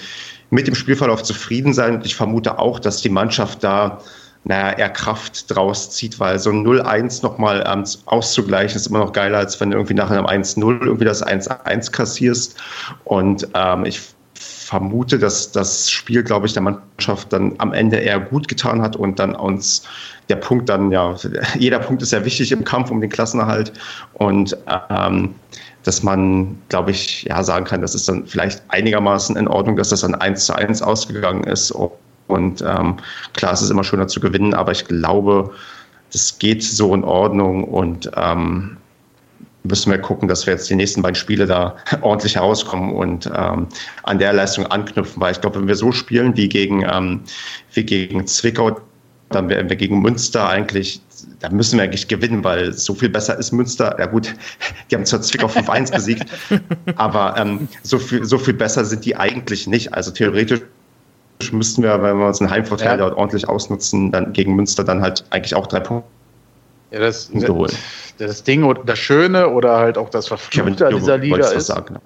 mit dem Spielverlauf zufrieden sein. Und ich vermute auch, dass die Mannschaft da naja, eher Kraft draus zieht, weil so ein 0-1 nochmal ähm, auszugleichen ist immer noch geiler, als wenn du irgendwie nach einem 1-0 irgendwie das 1-1 kassierst. Und ähm, ich vermute, dass das Spiel, glaube ich, der Mannschaft dann am Ende eher gut getan hat und dann uns der Punkt dann, ja, jeder Punkt ist ja wichtig im Kampf um den Klassenerhalt und ähm, dass man, glaube ich, ja, sagen kann, das ist dann vielleicht einigermaßen in Ordnung, dass das dann 1 zu 1 ausgegangen ist. Und ähm, klar, es ist immer schöner zu gewinnen, aber ich glaube, das geht so in Ordnung und ähm, müssen wir gucken, dass wir jetzt die nächsten beiden Spiele da ordentlich herauskommen und ähm, an der Leistung anknüpfen. Weil ich glaube, wenn wir so spielen wie gegen, ähm, wie gegen Zwickau, dann werden wir gegen Münster eigentlich, da müssen wir eigentlich gewinnen, weil so viel besser ist Münster. Ja gut, die haben zwar Zwickau 5-1 besiegt, aber ähm, so, viel, so viel besser sind die eigentlich nicht. Also theoretisch müssten wir, wenn wir uns einen Heimvorteil ja. dort ordentlich ausnutzen, dann gegen Münster dann halt eigentlich auch drei Punkte ja, das, das, das Ding oder das Schöne oder halt auch das Verfluchte an dieser Liga ist. Sagen,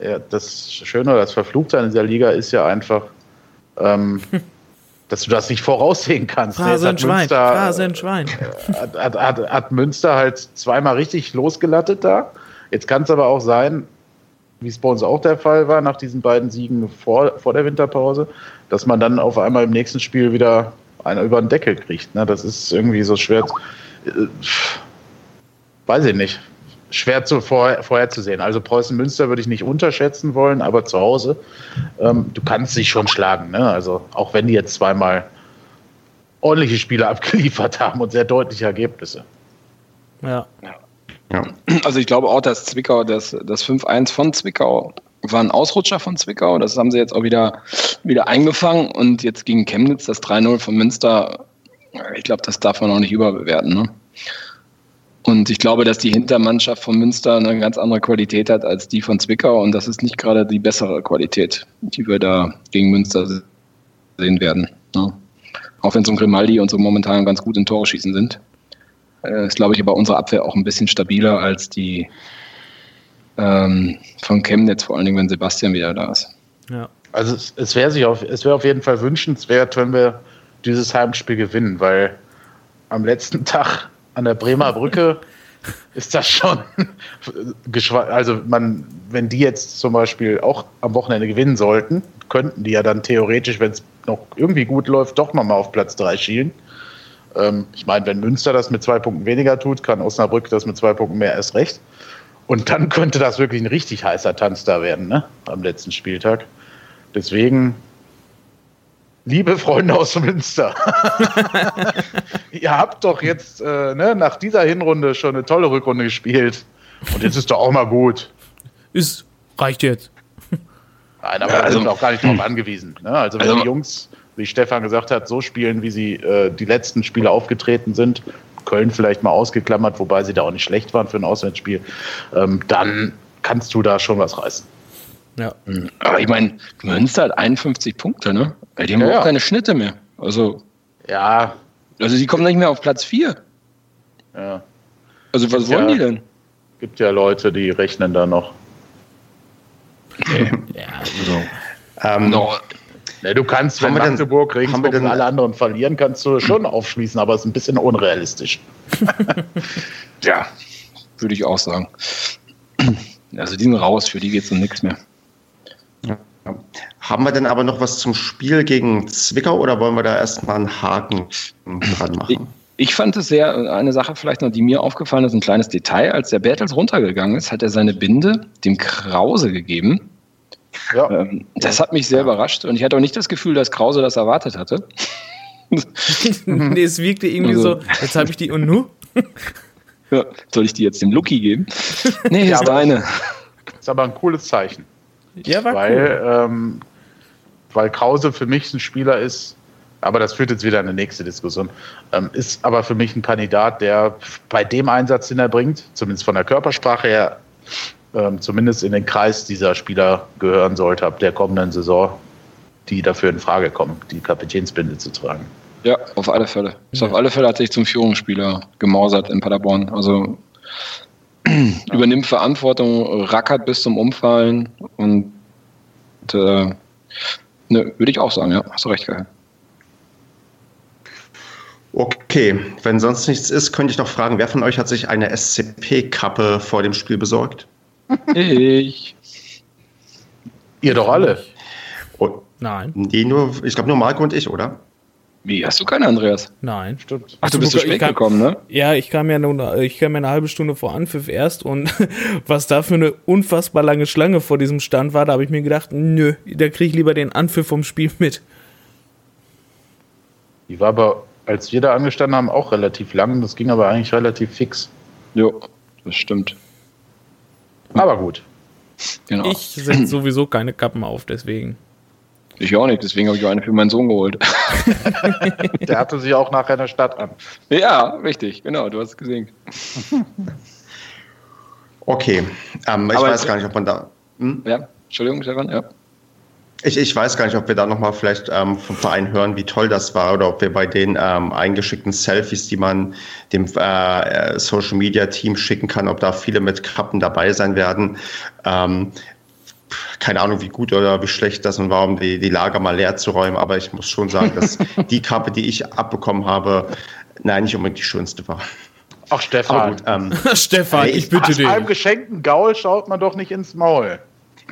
ja, das Schöne oder das Verfluchte an dieser Liga ist ja einfach, ähm, dass du das nicht voraussehen kannst. Phrasenschwein, Phrasenschwein. Hat, hat, hat, hat Münster halt zweimal richtig losgelattet da. Jetzt kann es aber auch sein, wie es bei uns auch der Fall war, nach diesen beiden Siegen vor, vor der Winterpause, dass man dann auf einmal im nächsten Spiel wieder einer über den Deckel kriegt. Ne? Das ist irgendwie so schwer. Äh, weiß ich nicht. Schwer zu, vor, vorherzusehen. Also Preußen Münster würde ich nicht unterschätzen wollen, aber zu Hause, ähm, du kannst dich schon schlagen. Ne? Also auch wenn die jetzt zweimal ordentliche Spiele abgeliefert haben und sehr deutliche Ergebnisse. Ja. ja. Also ich glaube auch, dass Zwickau, das, das 5-1 von Zwickau war ein Ausrutscher von Zwickau. Das haben sie jetzt auch wieder, wieder eingefangen. Und jetzt gegen Chemnitz, das 3-0 von Münster, ich glaube, das darf man auch nicht überbewerten. Ne? Und ich glaube, dass die Hintermannschaft von Münster eine ganz andere Qualität hat als die von Zwickau. Und das ist nicht gerade die bessere Qualität, die wir da gegen Münster sehen werden. Ne? Auch wenn so ein Grimaldi und so momentan ganz gut in Tore schießen sind. Äh, ist, glaube ich, aber unsere Abwehr auch ein bisschen stabiler als die ähm, von Chemnitz, vor allen Dingen, wenn Sebastian wieder da ist. Ja. Also es, es wäre sich auf, es wäre auf jeden Fall wünschenswert, wenn wir dieses Heimspiel gewinnen, weil am letzten Tag an der Bremer Brücke ist das schon, also man, wenn die jetzt zum Beispiel auch am Wochenende gewinnen sollten, könnten die ja dann theoretisch, wenn es noch irgendwie gut läuft, doch nochmal auf Platz 3 schielen. Ähm, ich meine, wenn Münster das mit zwei Punkten weniger tut, kann Osnabrück das mit zwei Punkten mehr erst recht. Und dann könnte das wirklich ein richtig heißer Tanz da werden, ne? Am letzten Spieltag. Deswegen, liebe Freunde aus Münster, ihr habt doch jetzt äh, ne, nach dieser Hinrunde schon eine tolle Rückrunde gespielt. Und jetzt ist doch auch mal gut. Ist, reicht jetzt. Nein, aber ja, also, sind auch gar nicht darauf angewiesen. Ne? Also wenn also, die Jungs, wie Stefan gesagt hat, so spielen, wie sie äh, die letzten Spiele aufgetreten sind, Köln vielleicht mal ausgeklammert, wobei sie da auch nicht schlecht waren für ein Auswärtsspiel, ähm, dann kannst du da schon was reißen. Ja. Hm. Aber ich meine, Münster hat 51 Punkte, ne? Die haben ja, auch ja. keine Schnitte mehr. Also. Ja. Also die kommen nicht mehr auf Platz 4. Ja. Also was wollen ja, die denn? Gibt ja Leute, die rechnen da noch. ja, also. Ähm, no. Ne, du kannst, wenn Magdeburg, Regensburg und alle anderen verlieren, kannst du schon aufschließen, aber es ist ein bisschen unrealistisch. ja, würde ich auch sagen. Also die sind raus, für die geht es um nichts mehr. Haben wir denn aber noch was zum Spiel gegen Zwickau oder wollen wir da erstmal einen Haken dran machen? Ich, ich fand es sehr, eine Sache vielleicht noch, die mir aufgefallen ist, ein kleines Detail. Als der Bertels runtergegangen ist, hat er seine Binde dem Krause gegeben ja. Ähm, das hat mich sehr überrascht und ich hatte auch nicht das Gefühl, dass Krause das erwartet hatte. nee, es wirkte irgendwie also, so, jetzt habe ich die und nu? ja, soll ich die jetzt dem Lucky geben? Nee, ja, ist deine. Ist aber ein cooles Zeichen. Ja, war weil, cool. ähm, weil Krause für mich ein Spieler ist, aber das führt jetzt wieder in eine nächste Diskussion, ähm, ist aber für mich ein Kandidat, der bei dem Einsatz, den er bringt, zumindest von der Körpersprache her, ähm, zumindest in den Kreis dieser Spieler gehören sollte ab der kommenden Saison, die dafür in Frage kommen, die Kapitänsbinde zu tragen. Ja, auf alle Fälle. Ist auf alle Fälle hat sich zum Führungsspieler gemausert in Paderborn. Also ja. Übernimmt Verantwortung, rackert bis zum Umfallen und äh, ne, würde ich auch sagen, ja, hast du recht, geil. Okay, wenn sonst nichts ist, könnte ich noch fragen, wer von euch hat sich eine SCP-Kappe vor dem Spiel besorgt? Ich. Ihr doch alle. Oh, Nein. Die nur, ich glaube nur Marco und ich, oder? Wie, hast du keine, Andreas? Nein. Stimmt. Ach, du bist zu spät kam, gekommen, ne? Ja, ich kam ja, nur, ich kam ja eine halbe Stunde vor Anpfiff erst und was da für eine unfassbar lange Schlange vor diesem Stand war, da habe ich mir gedacht, nö, da kriege ich lieber den Anpfiff vom Spiel mit. Die war aber, als wir da angestanden haben, auch relativ lang. Das ging aber eigentlich relativ fix. Jo, das stimmt. Aber gut. Genau. Ich setze sowieso keine Kappen auf, deswegen. Ich auch nicht, deswegen habe ich auch eine für meinen Sohn geholt. Der hatte sich auch nachher in der Stadt an. Ja, richtig, genau, du hast es gesehen. Okay, ähm, ich Aber weiß gar nicht, ob man da. Hm? Ja, Entschuldigung, Stefan, ja. Ich, ich weiß gar nicht, ob wir da nochmal vielleicht ähm, vom Verein hören, wie toll das war, oder ob wir bei den ähm, eingeschickten Selfies, die man dem äh, Social Media Team schicken kann, ob da viele mit Kappen dabei sein werden. Ähm, keine Ahnung, wie gut oder wie schlecht das und war, um die, die Lager mal leer zu räumen, aber ich muss schon sagen, dass die Kappe, die ich abbekommen habe, nein, nicht unbedingt die schönste war. Ach, Stefan. Gut, ähm, Stefan, ich bitte dich. Beim geschenkten Gaul schaut man doch nicht ins Maul.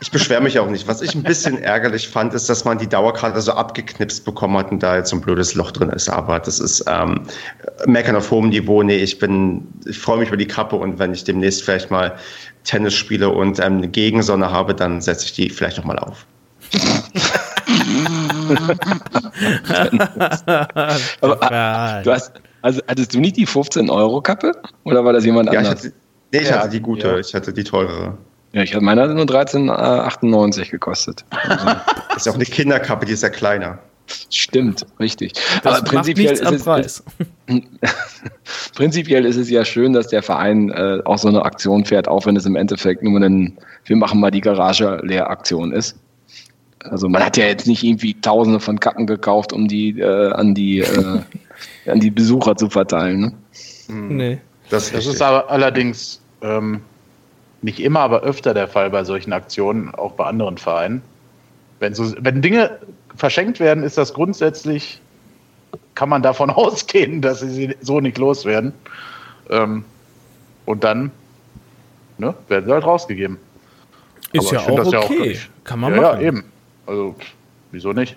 Ich beschwere mich auch nicht. Was ich ein bisschen ärgerlich fand, ist, dass man die Dauerkarte so abgeknipst bekommen hat und da jetzt so ein blödes Loch drin ist. Aber das ist ähm, meckern auf hohem Niveau. Nee, ich bin, ich freue mich über die Kappe und wenn ich demnächst vielleicht mal Tennis spiele und ähm, eine Gegensonne habe, dann setze ich die vielleicht noch mal auf. Aber, du hast, also hattest du nicht die 15-Euro-Kappe? Oder war das jemand ja, anders? Ich hatte, nee, ich ja, hatte die gute, ja. ich hatte die teurere. Ja, ich hatte meine hat nur 13,98 äh, gekostet. Also, das ist auch eine Kinderkappe, die ist ja kleiner. Stimmt, richtig. Das Aber prinzipiell ist, es, Preis. prinzipiell ist es ja schön, dass der Verein äh, auch so eine Aktion fährt, auch wenn es im Endeffekt nur ein Wir machen mal die Garage leer Aktion ist. Also man hat ja jetzt nicht irgendwie Tausende von Kappen gekauft, um die äh, an die äh, an die Besucher zu verteilen. Ne? Nee. Das, das ist aber allerdings ähm, nicht immer, aber öfter der Fall bei solchen Aktionen, auch bei anderen Vereinen. Wenn, so, wenn Dinge verschenkt werden, ist das grundsätzlich, kann man davon ausgehen, dass sie so nicht loswerden. Ähm, und dann ne, werden sie halt rausgegeben. Ist ja auch okay. Ja auch, kann man ja, machen. Ja, eben. Also, wieso nicht?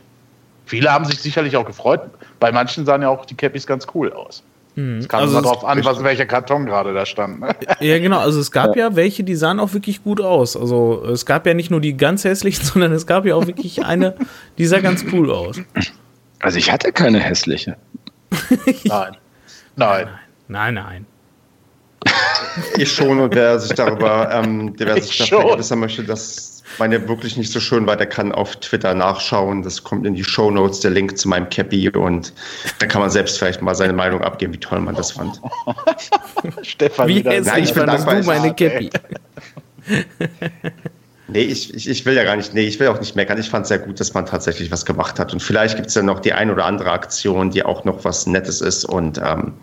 viele haben sich sicherlich auch gefreut. Bei manchen sahen ja auch die Cappies ganz cool aus. Mhm. Es kam Also immer drauf an, was, welcher Karton gerade da stand. Ne? Ja, genau. Also es gab ja. welche, die sahen auch wirklich gut aus. Also es gab ja nicht nur die ganz hässlichen, sondern es gab ja auch wirklich eine, die sah ganz cool aus. Also ich hatte keine hässliche. Nein. Nein. Nein, nein. Ich schon und wer sich darüber, ähm, der wer Ich sich dafür vergewissern möchte, dass meine wirklich nicht so schön war, der kann auf Twitter nachschauen. Das kommt in die Show Notes, der Link zu meinem Cappy und dann kann man selbst vielleicht mal seine Meinung abgeben, wie toll man das fand. Stefan Wie wieder. Nein, ich bin dankbar, du meine Cappy? Nee, ich, ich, ich will ja gar nicht, nee, ich will auch nicht meckern. Ich fand es sehr gut, dass man tatsächlich was gemacht hat. Und vielleicht gibt es ja noch die ein oder andere Aktion, die auch noch was Nettes ist. Und ähm,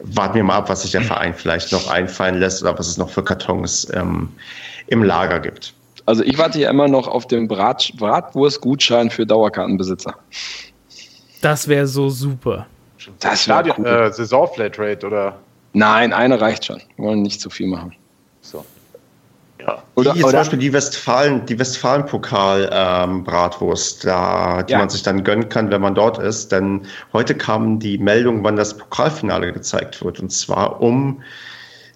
warten wir mal ab, was sich der Verein vielleicht noch einfallen lässt oder was es noch für Kartons ähm, im Lager gibt. Also ich warte ja immer noch auf den Brat Bratwurst-Gutschein für Dauerkartenbesitzer. Das wäre so super. Das wäre cool. äh, Saisonflatrate oder Nein, eine reicht schon. Wir wollen nicht zu viel machen. so. Ja. Oder, die, zum oder Beispiel die Westfalen, die Westfalen-Pokal-Bratwurst, da, die Ja. man sich dann gönnen kann, wenn man dort ist. Denn heute kam die Meldung, wann das Pokalfinale gezeigt wird. Und zwar um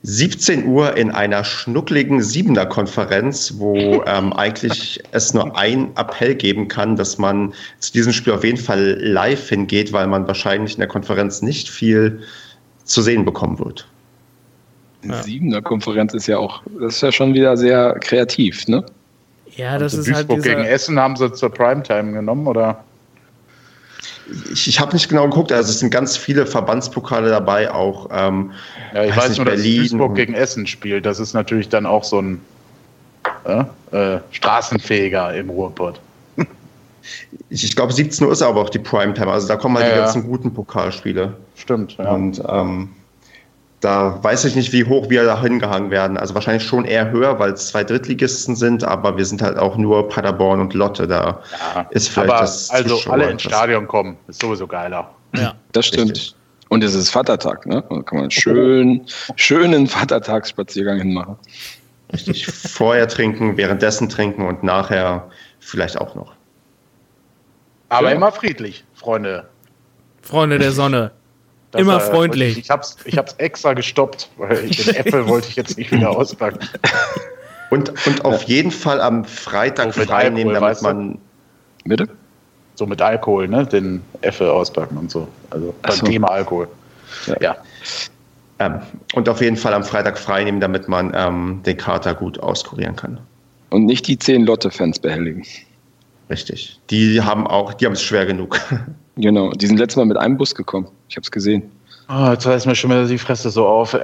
17 Uhr in einer schnuckligen Siebener-Konferenz, wo ähm, eigentlich es nur ein Appell geben kann, dass man zu diesem Spiel auf jeden Fall live hingeht, weil man wahrscheinlich in der Konferenz nicht viel zu sehen bekommen wird. Eine Siebener Konferenz ist ja auch, das ist ja schon wieder sehr kreativ, ne? Ja, das Also ist halt Duisburg gegen dieser, Essen haben sie zur Primetime genommen, oder? Ich, ich habe nicht genau geguckt, also es sind ganz viele Verbandspokale dabei, auch ähm, Ja, ich Weiß weiß, nicht, nur, dass Berlin. Duisburg gegen Essen spielt. Das ist natürlich dann auch so ein äh, äh, Straßenfähiger im Ruhrpott. ich, ich glaube 17 Uhr ist aber auch die Primetime, also da kommen halt Ja, die ja. ganzen guten Pokalspiele. Stimmt, ja. Und ähm, da weiß ich nicht, wie hoch wir da hingehangen werden. Also wahrscheinlich schon eher höher, weil es zwei Drittligisten sind, aber wir sind halt auch nur Paderborn und Lotte. Da ja. ist vielleicht Aber das also Zuschauer- alle ins das- Stadion kommen, ist sowieso geiler. ja. Das stimmt. Richtig. Und es ist Vatertag, ne? Da kann man schön, schönen Vatertagsspaziergang hinmachen. Richtig. Vorher trinken, währenddessen trinken und nachher vielleicht auch noch. Aber Ja. immer friedlich, Freunde. Freunde der Sonne. Immer äh, freundlich. Ich hab's, ich hab's extra gestoppt, weil den Apple wollte ich jetzt nicht wieder auspacken. Und, und auf jeden Fall am Freitag So frei nehmen, damit weißt du? man Bitte? So mit Alkohol, ne? Den Apple auspacken und so. Also beim so. Thema Alkohol. Ja. Ja. ähm, und auf jeden Fall am Freitag frei nehmen, damit man ähm, den Kater gut auskurieren kann. Und nicht die zehn Lotte-Fans behelligen. Richtig. Die haben auch, die haben es schwer genug. Genau, die sind letztes Mal mit einem Bus gekommen. Ich habe es gesehen. Oh, jetzt reißt mir schon wieder die Fresse so auf.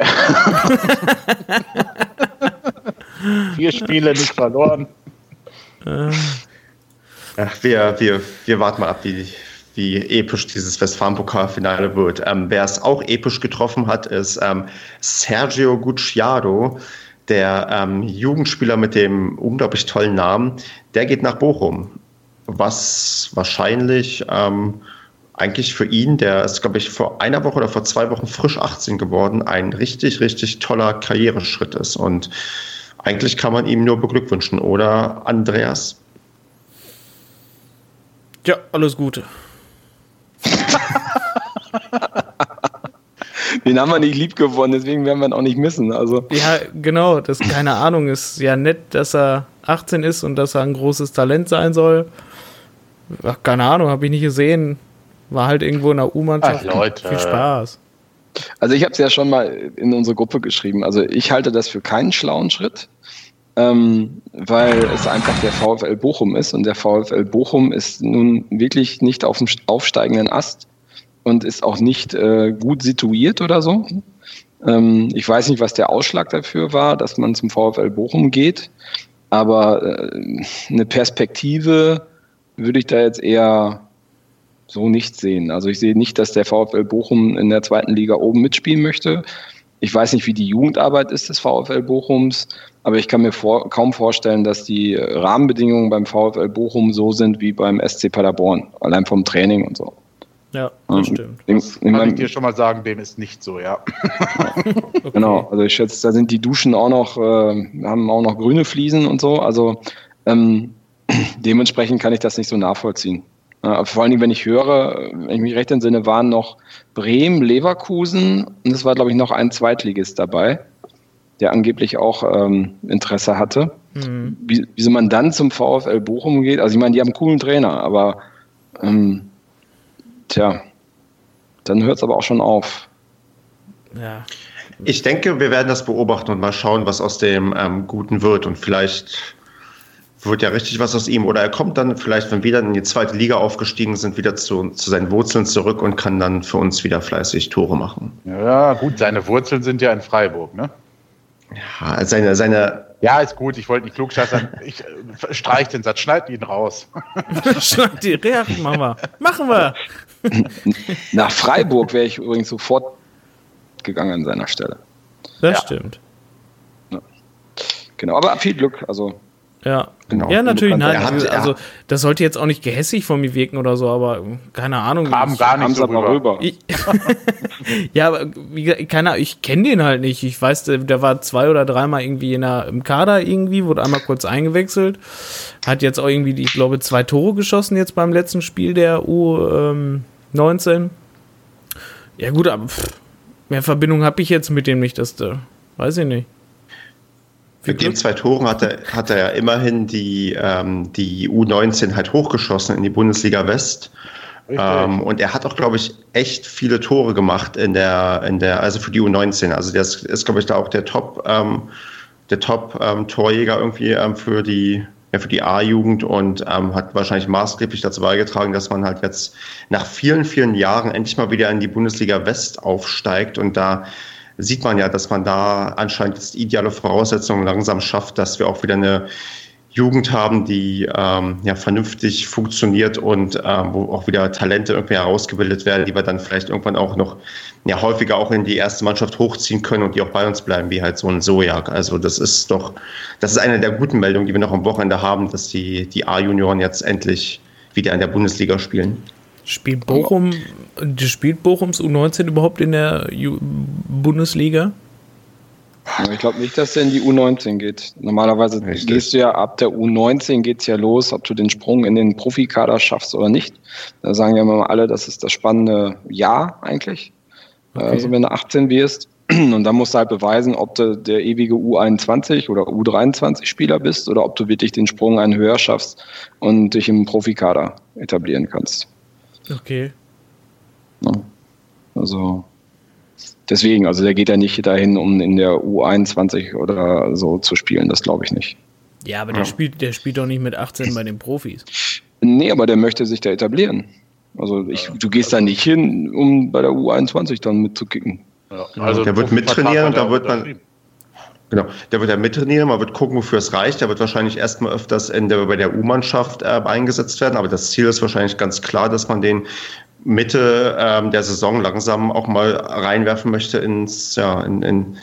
Vier Spiele nicht verloren. Ach, wir, wir, wir warten mal ab, wie, wie episch dieses Westfalen-Pokalfinale wird. Ähm, wer es auch episch getroffen hat, ist ähm, Sergio Gucciaro, der ähm, Jugendspieler mit dem unglaublich tollen Namen. Der geht nach Bochum, was wahrscheinlich ähm, eigentlich für ihn, der ist, glaube ich, vor einer Woche oder vor zwei Wochen frisch 18 geworden, ein richtig, richtig toller Karriereschritt ist. Und eigentlich kann man ihm nur beglückwünschen, oder Andreas? Ja, alles Gute. Den haben wir nicht lieb gewonnen, deswegen werden wir ihn auch nicht missen. Also, Ja, genau. Das keine Ahnung ist ja nett, dass er 18 ist und dass er ein großes Talent sein soll. Ach, keine Ahnung, habe ich nicht gesehen. War halt irgendwo in der U-Mannschaft. Ach, Leute. Viel Spaß. also ich habe es ja schon mal in unsere Gruppe geschrieben. Also ich halte das für keinen schlauen Schritt, ähm, weil es einfach der VfL Bochum ist und der VfL Bochum ist nun wirklich nicht auf dem aufsteigenden Ast und ist auch nicht äh, gut situiert oder so. Ähm, ich weiß nicht, was der Ausschlag dafür war, dass man zum VfL Bochum geht, aber äh, eine Perspektive würde ich da jetzt eher so nicht sehen. Also ich sehe nicht, dass der VfL Bochum in der zweiten Liga oben mitspielen möchte. Ich weiß nicht, wie die Jugendarbeit ist des VfL Bochums, aber ich kann mir vor, kaum vorstellen, dass die Rahmenbedingungen beim VfL Bochum so sind wie beim SC Paderborn, allein vom Training und so. Ja, Ähm, das stimmt. Ich, Das kann ich dir schon mal sagen, dem ist nicht so, ja. Okay. Genau, also ich schätze, da sind die Duschen auch noch, äh, haben auch noch grüne Fliesen und so. Also ähm, dementsprechend kann ich das nicht so nachvollziehen. Äh, vor allem, wenn ich höre, wenn ich mich recht entsinne, waren noch Bremen, Leverkusen und es war, glaube ich, noch ein Zweitligist dabei, der angeblich auch ähm, Interesse hatte. Mhm. Wie, wieso man dann zum VfL Bochum geht, also ich meine, die haben einen coolen Trainer, aber ähm, tja, dann hört es aber auch schon auf. Ja. Ich denke, wir werden das beobachten und mal schauen, was aus dem ähm, Guten wird. Und vielleicht wird ja richtig was aus ihm. Oder er kommt dann vielleicht, wenn wir dann in die zweite Liga aufgestiegen sind, wieder zu, zu seinen Wurzeln zurück und kann dann für uns wieder fleißig Tore machen. Ja, gut, seine Wurzeln sind ja in Freiburg, ne? Ja, seine, seine. Ja, ist gut, ich wollte nicht klugscheißern. Ich äh, streich den Satz, schneid ihn raus. schneid die, ja, machen wir. Machen wir. Nach Freiburg wäre ich übrigens sofort gegangen an seiner Stelle. Das ja. stimmt. Ja. Genau, aber viel Glück. Also ja, genau. ja natürlich. Nein, hat, also das sollte jetzt auch nicht gehässig von mir wirken oder so, aber keine Ahnung. Kam gar nicht so rüber. rüber. Ich, ja, aber wie, keine ich kenne den halt nicht. Ich weiß, der, der war zwei oder dreimal irgendwie in der, im Kader irgendwie, wurde einmal kurz eingewechselt. Hat jetzt auch irgendwie, ich glaube, zwei Tore geschossen jetzt beim letzten Spiel der U19. Ähm, ja gut, aber pff, mehr Verbindung habe ich jetzt mit dem nicht, dass der, weiß ich nicht. Mit den zwei Toren hat er, hat er ja immerhin die, ähm, die U19 halt hochgeschossen in die Bundesliga West. Ähm, und er hat auch, glaube ich, echt viele Tore gemacht in der, in der, also für die U19. Also der ist, ist glaube ich, da auch der Top, ähm, der Top-Torjäger ähm, irgendwie ähm, für die, ja, für die A-Jugend und ähm, hat wahrscheinlich maßgeblich dazu beigetragen, dass man halt jetzt nach vielen, vielen Jahren endlich mal wieder in die Bundesliga West aufsteigt und da sieht man ja, dass man da anscheinend ideale Voraussetzungen langsam schafft, dass wir auch wieder eine Jugend haben, die ähm, ja vernünftig funktioniert und ähm, wo auch wieder Talente irgendwie herausgebildet werden, die wir dann vielleicht irgendwann auch noch ja häufiger auch in die erste Mannschaft hochziehen können und die auch bei uns bleiben, wie halt so ein Sojak. Also das ist doch, das ist eine der guten Meldungen, die wir noch am Wochenende haben, dass die, die A-Junioren jetzt endlich wieder in der Bundesliga spielen. Spielt Bochum, spielt Bochums U19 überhaupt in der Bundesliga? Ich glaube nicht, dass er in die U19 geht. Normalerweise Richtig. gehst du ja ab der U19 geht es ja los, ob du den Sprung in den Profikader schaffst oder nicht. Da sagen ja immer alle, das ist das spannende Jahr eigentlich. Okay. Also wenn du 18 wirst. Und dann musst du halt beweisen, ob du der ewige U21 oder U23-Spieler bist oder ob du wirklich den Sprung einen höher schaffst und dich im Profikader etablieren kannst. Okay. Also deswegen, also der geht ja nicht dahin, um in der U21 oder so zu spielen, das glaube ich nicht. Ja, aber der, ja. Spielt, der spielt doch nicht mit 18 bei den Profis. Nee, aber der möchte sich da etablieren. Also ich, du gehst da nicht hin, um bei der U21 dann mitzukicken. Ja, also der wird mittrainieren und da wird man. Genau, der wird ja mittrainieren, man wird gucken, wofür es reicht. Der wird wahrscheinlich erstmal öfters in der, bei der U-Mannschaft äh, eingesetzt werden, aber das Ziel ist wahrscheinlich ganz klar, dass man den Mitte ähm, der Saison langsam auch mal reinwerfen möchte ins, ja, in, in,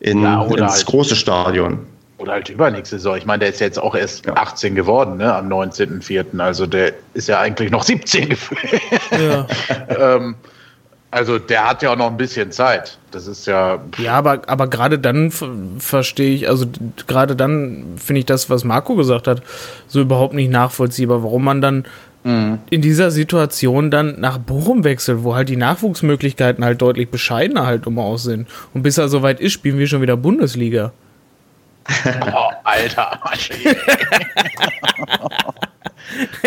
in ja, ins halt, große Stadion. Oder halt übernächste Saison. Ich meine, der ist jetzt auch erst ja. 18 geworden, ne, am 19.04. Also der ist ja eigentlich noch 17 gefühlt. Ja. ähm, also der hat ja auch noch ein bisschen Zeit. Das ist ja. Ja, aber, aber gerade dann verstehe ich, also gerade dann finde ich das, was Marco gesagt hat, so überhaupt nicht nachvollziehbar, warum man dann mhm. in dieser Situation dann nach Bochum wechselt, wo halt die Nachwuchsmöglichkeiten halt deutlich bescheidener halt immer aus sind. Und bis er soweit ist, spielen wir schon wieder Bundesliga. Oh, Alter.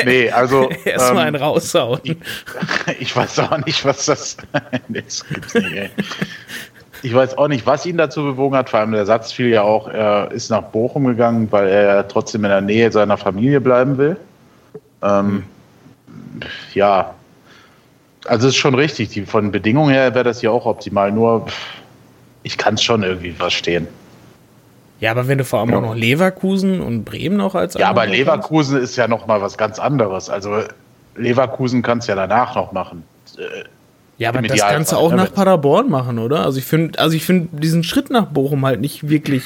nee, also. Erstmal ähm, einen raushauen. Ich, ich, weiß auch nicht, was das. das gibt's nicht, ey. Ich weiß auch nicht, was ihn dazu bewogen hat. Vor allem der Satz fiel ja auch, er ist nach Bochum gegangen, weil er trotzdem in der Nähe seiner Familie bleiben will. Ähm, ja, also es ist schon richtig. Die, von Bedingungen her wäre das ja auch optimal. Nur ich kann es schon irgendwie verstehen. Ja, aber wenn du vor allem ja. auch noch Leverkusen und Bremen noch als Ja, aber Leverkusen hast? ist ja noch mal was ganz anderes. Also Leverkusen kannst ja danach noch machen. Äh, ja, aber das kannst du auch nach Paderborn machen, oder? Also ich finde, also ich finde diesen Schritt nach Bochum halt nicht wirklich.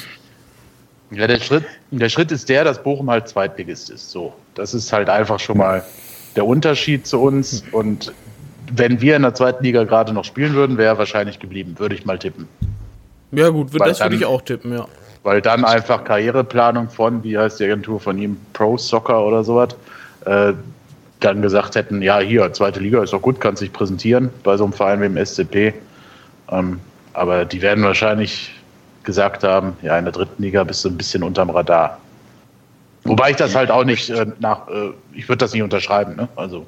Ja, der Schritt, der Schritt ist der, dass Bochum halt Zweitligist ist. So, das ist halt einfach schon mal der Unterschied zu uns. Und wenn wir in der zweiten Liga gerade noch spielen würden, wäre er wahrscheinlich geblieben, würde ich mal tippen. Ja gut, das würde ich auch tippen, ja weil dann einfach Karriereplanung von, wie heißt die Agentur von ihm, Pro Soccer oder sowas, äh, dann gesagt hätten, ja, hier, zweite Liga ist doch gut, kannst dich präsentieren bei so einem Verein wie dem SCP. Ähm, aber die werden wahrscheinlich gesagt haben, ja, in der dritten Liga bist du ein bisschen unterm Radar. Wobei ich das halt auch nicht äh, nach, äh, ich würde das nicht unterschreiben, ne? Also.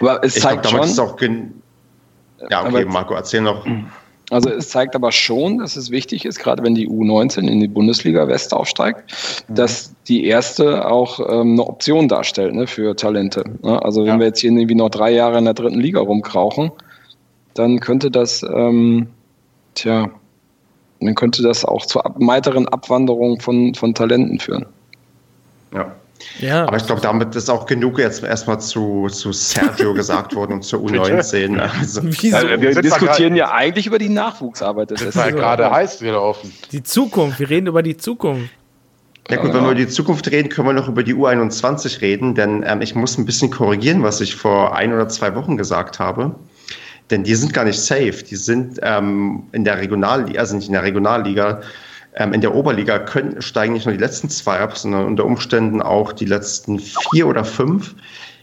Aber es zeigt glaub, schon. Ist auch ja, okay, Marco, erzähl noch. Also es zeigt aber schon, dass es wichtig ist, gerade wenn die U19 in die Bundesliga West aufsteigt, mhm. dass die erste auch ähm, eine Option darstellt ne, für Talente. Ne? Also wenn ja. wir jetzt hier irgendwie noch drei Jahre in der dritten Liga rumkrauchen, dann könnte das, ähm, tja, dann könnte das auch zur ab weiteren Abwanderung von, von Talenten führen. Ja. Ja. Aber ich glaube, damit ist auch genug jetzt erstmal zu, zu Sergio gesagt worden und zur U19. Also, also wir diskutieren ja eigentlich über die Nachwuchsarbeit. Das ist ja gerade heiß gelaufen. Die Zukunft, wir reden über die Zukunft. Ja gut, wenn wir über die Zukunft reden, können wir noch über die U21 reden, denn ähm, ich muss ein bisschen korrigieren, was ich vor ein oder zwei Wochen gesagt habe. Denn die sind gar nicht safe. Die sind ähm, in der Regionalliga, also nicht in der Regionalliga, in der Oberliga können, steigen nicht nur die letzten zwei ab, sondern unter Umständen auch die letzten vier oder fünf.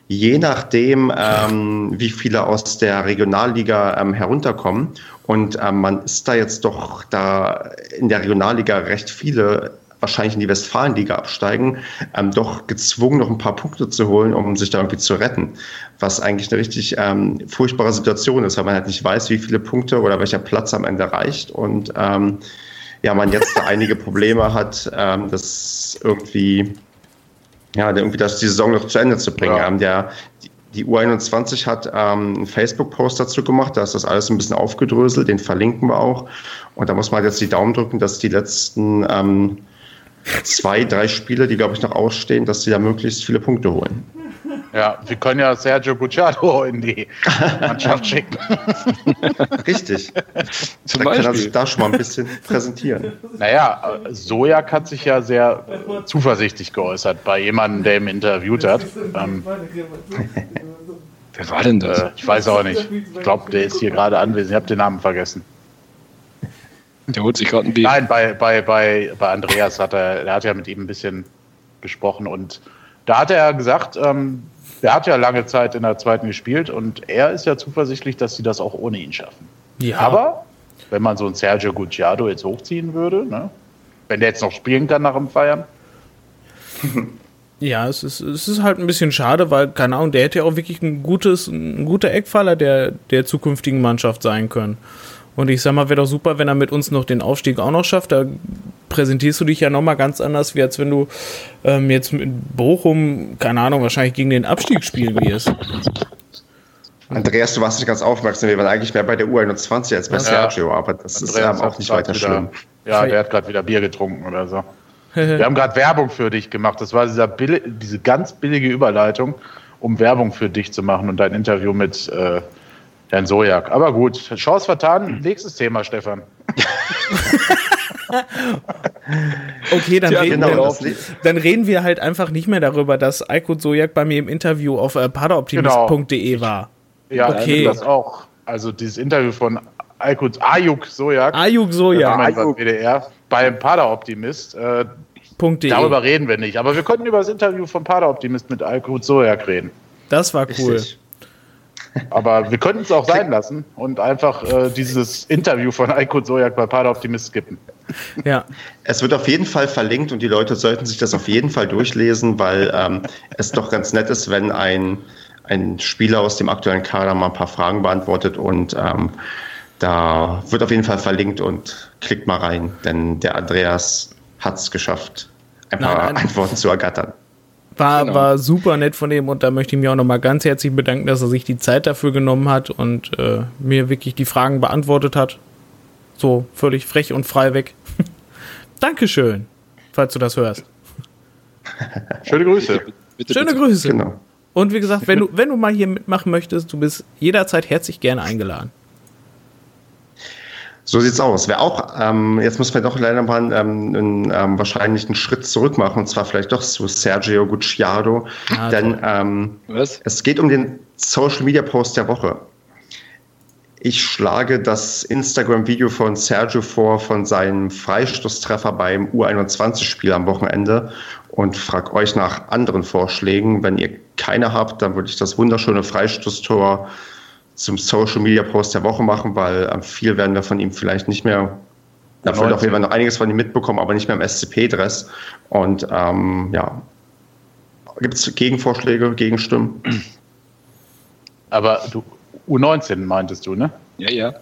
Je nachdem, ähm, wie viele aus der Regionalliga ähm, herunterkommen. Und ähm, man ist da jetzt doch da in der Regionalliga recht viele wahrscheinlich in die Westfalenliga absteigen, ähm, doch gezwungen, noch ein paar Punkte zu holen, um sich da irgendwie zu retten. Was eigentlich eine richtig ähm, furchtbare Situation ist, weil man halt nicht weiß, wie viele Punkte oder welcher Platz am Ende reicht. Und ähm, ja, man jetzt da einige Probleme hat, ähm, das irgendwie, ja, irgendwie das, die Saison noch zu Ende zu bringen. Ja. Ähm, der, die U21 hat ähm, einen Facebook-Post dazu gemacht, da ist das alles ein bisschen aufgedröselt, den verlinken wir auch. Und da muss man jetzt die Daumen drücken, dass die letzten ähm, zwei, drei Spiele, die glaube ich noch ausstehen, dass sie da möglichst viele Punkte holen. Ja, wir können ja Sergio Bucciado in die Mannschaft schicken. Richtig. Zum Dann kann er sich da schon mal ein bisschen präsentieren. Naja, Sojak hat sich ja sehr zuversichtlich geäußert bei jemandem, der ihn interviewt hat. Ähm, Wer war denn das? Äh, ich weiß auch nicht. Ich glaube, der ist hier gerade anwesend. Ich habe den Namen vergessen. Der holt sich gerade ein Bier. Nein, bei, bei, bei, bei Andreas hat er, er hat ja mit ihm ein bisschen gesprochen und da hat er gesagt, ähm, der hat ja lange Zeit in der zweiten gespielt und er ist ja zuversichtlich, dass sie das auch ohne ihn schaffen. Ja. Aber wenn man so einen Sergio Gucciardo jetzt hochziehen würde, ne? wenn der jetzt noch spielen kann nach dem Feiern. Ja, es ist, es ist halt ein bisschen schade, weil, keine Ahnung, der hätte ja auch wirklich ein gutes, ein guter Eckpfeiler der, der zukünftigen Mannschaft sein können. Und ich sag mal, wäre doch super, wenn er mit uns noch den Aufstieg auch noch schafft. Da präsentierst du dich ja nochmal ganz anders, wie als wenn du ähm, jetzt mit Bochum, keine Ahnung, wahrscheinlich gegen den Abstieg spielen wirst. Andreas, du warst nicht ganz aufmerksam. Wir waren eigentlich mehr bei der U21 als bei ja. Sergio, aber das Andreas ist ja auch nicht weiter wieder, schlimm. Ja, der hat gerade wieder Bier getrunken oder so. Wir haben gerade Werbung für dich gemacht. Das war dieser billi diese ganz billige Überleitung, um Werbung für dich zu machen und dein Interview mit äh, Herrn Sojak. Aber gut, Chance vertan. Nächstes Thema, Stefan. okay, dann, ja, reden genau, wir, dann reden wir halt einfach nicht mehr darüber, dass Aykut Sojak bei mir im Interview auf äh, paderoptimist.de genau. war. Ja, okay. das auch. Also dieses Interview von Aykut Ayuk Sojak. Ayuk Sojak. Ayuk. WDR beim Paderoptimist. Äh, darüber reden wir nicht. Aber wir konnten über das Interview von Paderoptimist mit Aykut Sojak reden. Das war cool. Richtig. Aber wir könnten es auch sein lassen und einfach äh, dieses Interview von Aykut Sojak bei Pader Optimist skippen. Ja. Es wird auf jeden Fall verlinkt und die Leute sollten sich das auf jeden Fall durchlesen, weil ähm, es doch ganz nett ist, wenn ein, ein Spieler aus dem aktuellen Kader mal ein paar Fragen beantwortet und ähm, da wird auf jeden Fall verlinkt und klickt mal rein, denn der Andreas hat es geschafft, ein paar nein, nein. Antworten zu ergattern. War, genau. war super nett von ihm und da möchte ich mich auch nochmal ganz herzlich bedanken, dass er sich die Zeit dafür genommen hat und äh, mir wirklich die Fragen beantwortet hat. So völlig frech und frei weg. Dankeschön, falls du das hörst. Schöne Grüße. Bitte, bitte, Schöne Grüße. Genau. Und wie gesagt, wenn du, wenn du mal hier mitmachen möchtest, du bist jederzeit herzlich gerne eingeladen. So sieht's aus. Wer auch, ähm, jetzt muss man doch leider mal ähm, einen, ähm, wahrscheinlich einen Schritt zurück machen, und zwar vielleicht doch zu Sergio Gucciardo. Ah, denn ähm, es geht um den Social Media Post der Woche. Ich schlage das Instagram-Video von Sergio vor von seinem Freistoßtreffer beim U21-Spiel am Wochenende und frage euch nach anderen Vorschlägen. Wenn ihr keine habt, dann würde ich das wunderschöne Freistoßtor zum Social Media Post der Woche machen, weil ähm, viel werden wir von ihm vielleicht nicht mehr. Da wird auf jeden Fall noch einiges von ihm mitbekommen, aber nicht mehr im SCP-Dress. Und ähm, ja, gibt es Gegenvorschläge, Gegenstimmen? Aber du, U19 meintest du, ne? Ja, ja.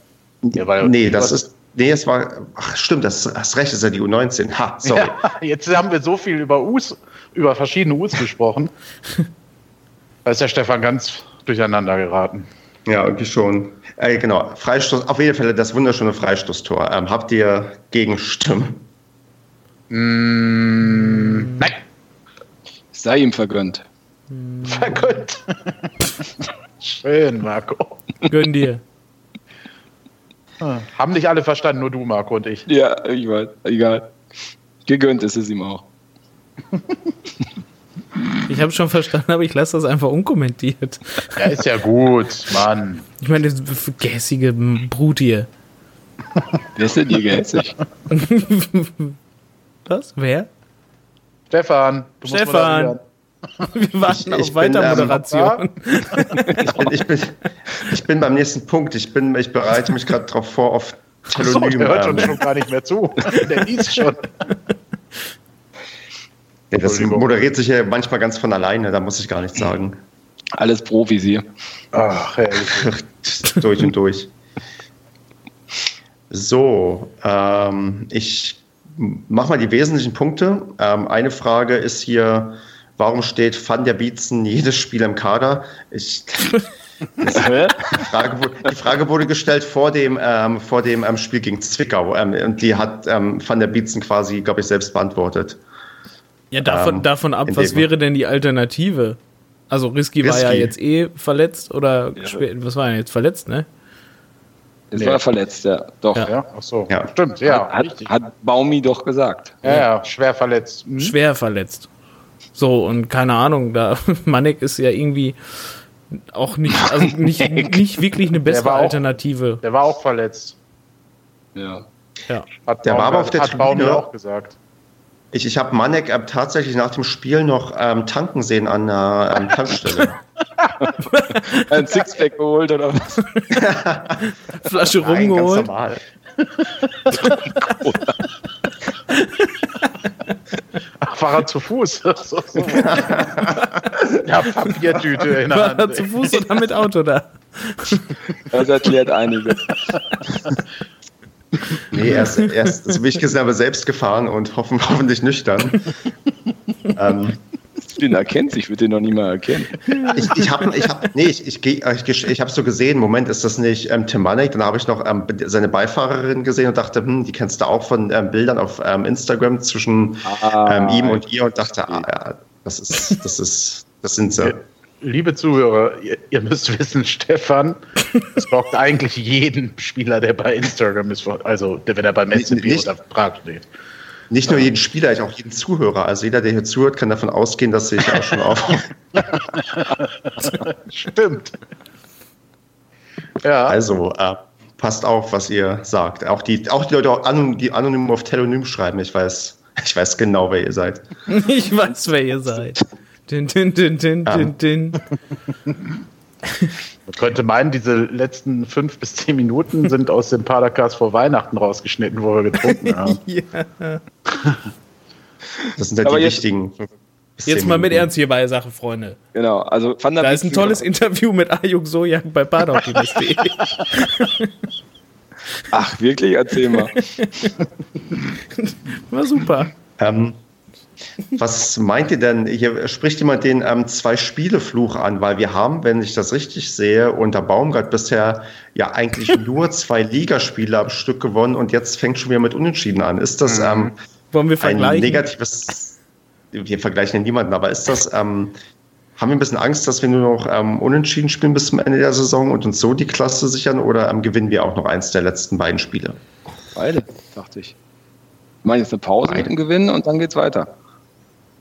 ja weil nee, das ist. Nee, es war. Ach, stimmt, das hast recht, das ist ja die U19. Ha, sorry. Ja, jetzt haben wir so viel über U's, über verschiedene U's gesprochen. da ist der Stefan ganz durcheinander geraten. Ja, irgendwie schon. Äh, genau, Freistoß, auf jeden Fall das wunderschöne Freistoßtor. Ähm, habt ihr Gegenstimmen? Mm, nein. Sei ihm vergönnt. Vergönnt. Schön, Marco. Gönn dir. Ah, haben nicht alle verstanden, nur du, Marco und ich. Ja, ich weiß. Egal. Gegönnt ist es ihm auch. Ich habe schon verstanden, aber ich lasse das einfach unkommentiert. Ja, ist ja gut, Mann. Ich meine, das gehässige Brut hier. Wer ist denn hier gehässig? Was? Wer? Stefan. Stefan. Wir warten ich, ich auf Weitermoderation. Ähm, ich, bin, ich, bin, ich bin beim nächsten Punkt. Ich, bin, ich bereite mich gerade darauf vor, auf Telonym. So, der hört schon, schon gar nicht mehr zu. Der liest schon. Ja, das moderiert sich ja manchmal ganz von alleine, da muss ich gar nichts sagen. Alles Profis hier. Ach, durch und durch. So, ähm, ich mache mal die wesentlichen Punkte. Ähm, eine Frage ist hier, warum steht Van der Bietzen jedes Spiel im Kader? Ich, die, Frage, die, Frage, wurde gestellt vor dem, ähm, vor dem ähm, Spiel gegen Zwickau ähm, und die hat ähm, Van der Bietzen quasi, glaube ich, selbst beantwortet. Ja, davon, ähm, davon ab, was wäre denn die Alternative? Also Risky, Risky. war ja jetzt eh verletzt oder ja. was war er jetzt verletzt, ne? Es nee. war verletzt, ja. Doch. Ja, ja. ach so. Ja. Stimmt, ja. Hat, hat, Baumi doch gesagt. Ja, ja, schwer verletzt. Mhm. Schwer verletzt. So, und keine Ahnung, da Manek ist ja irgendwie auch nicht, also nicht, nicht wirklich eine bessere der Alternative. Auch, der war auch verletzt. Ja. ja. Hat der Baum, war aber auf der hat Tribüne auch gesagt. Ich, ich habe Manek äh, tatsächlich nach dem Spiel noch ähm, tanken sehen an der ähm, Tankstelle. Ein Sixpack geholt oder was? Flasche Nein, rumgeholt. Ganz normal. Ach, war er zu Fuß? ja, Papiertüte in der War Hand. er zu Fuß oder mit Auto da? Das erklärt einiges. Nee, er ist, er ist so wie ich gesehen habe, selbst gefahren und hoffen, hoffentlich nüchtern. ähm, den erkennt ich würde den noch nie mal erkennen. Ich, ich habe ich hab, nee, ich, ich, ich, ich habe so gesehen, Moment, ist das nicht ähm, Tim Manek? Dann habe ich noch ähm, seine Beifahrerin gesehen und dachte, hm, die kennst du auch von ähm, Bildern auf ähm, Instagram zwischen ah, ähm, ihm und ihr und dachte, ah ja, das ist, das ist, das sind sie liebe Zuhörer, ihr, ihr, müsst wissen, Stefan, es braucht eigentlich jeden Spieler, der bei Instagram ist, also der, wenn er beim SCP oder Prag steht. Nicht nur jeden Spieler, auch jeden Zuhörer. Also jeder, der hier zuhört, kann davon ausgehen, dass ich auch schon auf. Stimmt. Ja. Also, äh, passt auf, was ihr sagt. Auch die, auch die Leute, die anonym auf Telonym schreiben. Ich weiß, ich weiß genau, wer ihr seid. ich weiß, wer ihr seid. Din, din, din, din, ja. din, din. Man könnte meinen, diese letzten fünf bis zehn Minuten sind aus dem Padercast vor Weihnachten rausgeschnitten, wo wir getrunken haben. ja. Das sind halt Aber die jetzt, wichtigen. Jetzt mal mit Ernst hier bei der Sache, Freunde. Genau, also Van der Da ist ein tolles Interview mit Ayuk Sojak bei Padercast.de. Ach, wirklich? Erzähl mal. War super. Ähm, was meint ihr denn? Hier spricht jemand den ähm, Zwei-Spiele-Fluch an, weil wir haben, wenn ich das richtig sehe, unter Baumgart bisher ja eigentlich nur zwei Ligaspiele am Stück gewonnen und jetzt fängt schon wieder mit Unentschieden an. Ist das mhm. ähm, Wollen wir vergleichen? ein negatives, wir vergleichen ja niemanden, aber ist das, ähm, haben wir ein bisschen Angst, dass wir nur noch ähm, Unentschieden spielen bis zum Ende der Saison und uns so die Klasse sichern oder ähm, gewinnen wir auch noch eins der letzten beiden Spiele? Beide, dachte ich. Ich meine jetzt eine Pause mit dem Gewinn und dann geht's weiter.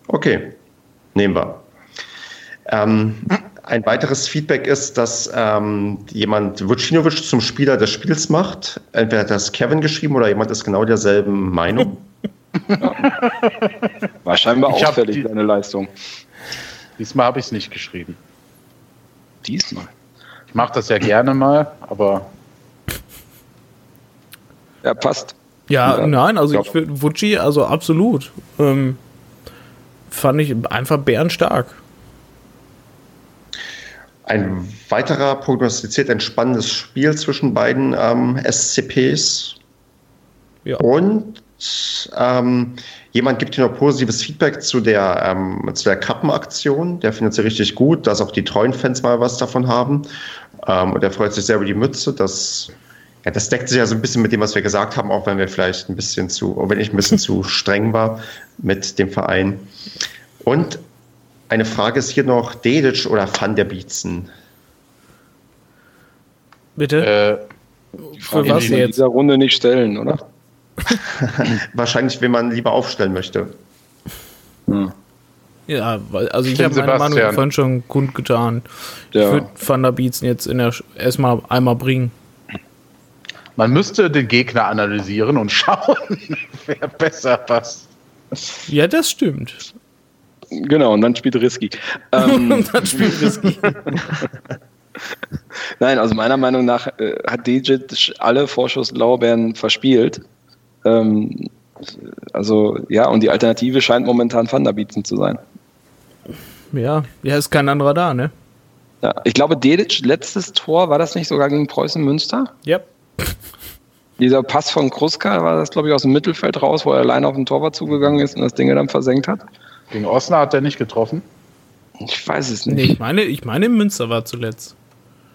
Okay, nehmen wir. Ähm, ein weiteres Feedback ist, dass ähm, jemand Vucinovic zum Spieler des Spiels macht. Entweder hat das Kevin geschrieben oder jemand ist genau derselben Meinung. War scheinbar Ich auffällig, die- deine Leistung. Diesmal habe ich es nicht geschrieben. Diesmal. Ich mache das ja gerne mal, aber Ja, passt. Ja, Ja, nein, also ja. ich finde Vucci, also absolut. Ähm, fand ich einfach bärenstark. Ein weiterer prognostiziert ein spannendes Spiel zwischen beiden ähm, SCPs. Ja. Und ähm, jemand gibt hier noch positives Feedback zu der, ähm, zu der Kappenaktion. Der findet sie richtig gut, dass auch die treuen Fans mal was davon haben. Ähm, und er freut sich sehr über die Mütze. Das, ja, das deckt sich ja so ein bisschen mit dem, was wir gesagt haben, auch wenn wir vielleicht ein bisschen zu, wenn ich ein bisschen zu streng war mit dem Verein. Und eine Frage ist hier noch Dedic oder Van der Bietzen? Bitte? äh, Für was in jetzt? dieser Runde nicht stellen, oder? Wahrscheinlich, wenn man lieber aufstellen möchte. Ja, weil, also ich habe meine Meinung vorhin schon kundgetan. Ich Ja. würde Van der Beats jetzt in der erstmal einmal bringen. Man müsste den Gegner analysieren und schauen, wer besser passt. Ja, das stimmt. Genau, und dann spielt Risky. Ähm, Und dann spielt Risky. Nein, also meiner Meinung nach äh, hat Digit alle Vorschusslaubeeren verspielt. Ähm, also ja, und die Alternative scheint momentan Van der Bietzen zu sein. Ja, ja, ist kein anderer da, ne? Ja, ich glaube, Dedic, letztes Tor, war das nicht sogar gegen Preußen Münster? Ja. Dieser Pass von Kruska war das, glaube ich, aus dem Mittelfeld raus, wo er alleine auf den Torwart zugegangen ist und das Ding dann versenkt hat. Gegen Osnabrück hat er nicht getroffen. Ich weiß es Nee, nicht. ich meine, ich meine, Münster war zuletzt.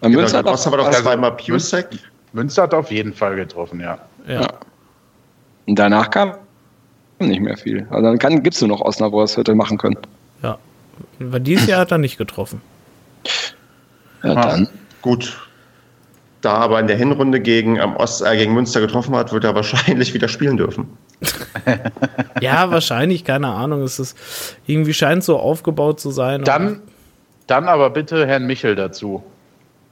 Bei Genau, Münster hat doch zweimal Pusek. Münster hat auf jeden Fall getroffen, ja. Ja. Ja. Und danach kam nicht mehr viel. Also dann kann, gibt's nur noch Osnabrück, was hätte machen können. ja. Weil dieses Jahr hat er nicht getroffen. Ja, Ah. dann. Gut. Da er aber in der Hinrunde gegen, ähm, Ost, äh, gegen Münster getroffen hat, wird er wahrscheinlich wieder spielen dürfen. Ja, wahrscheinlich, keine Ahnung. Es ist irgendwie scheint so aufgebaut zu sein. Dann, dann aber bitte Herrn Michel dazu.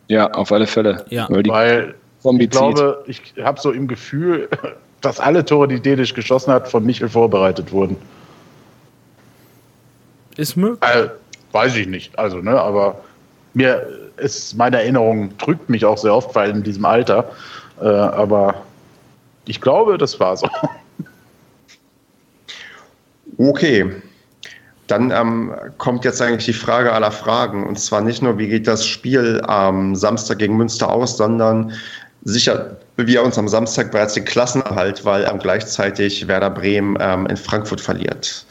Ja, auf alle Fälle. Ja. Weil die Weil ich glaube, ich habe so im Gefühl, dass alle Tore, die Dedisch geschossen hat, von Michel vorbereitet wurden. ist möglich. Äh, weiß ich nicht, also, ne, aber mir ist, meine Erinnerung trügt mich auch sehr oft, weil in diesem Alter, äh, aber ich glaube, das war so. Okay. Dann ähm, kommt jetzt eigentlich die Frage aller Fragen. Und zwar nicht nur, wie geht das Spiel am Samstag gegen Münster aus, sondern sicher wir uns am Samstag bereits den Klassenerhalt, weil ähm, gleichzeitig Werder Bremen ähm, in Frankfurt verliert.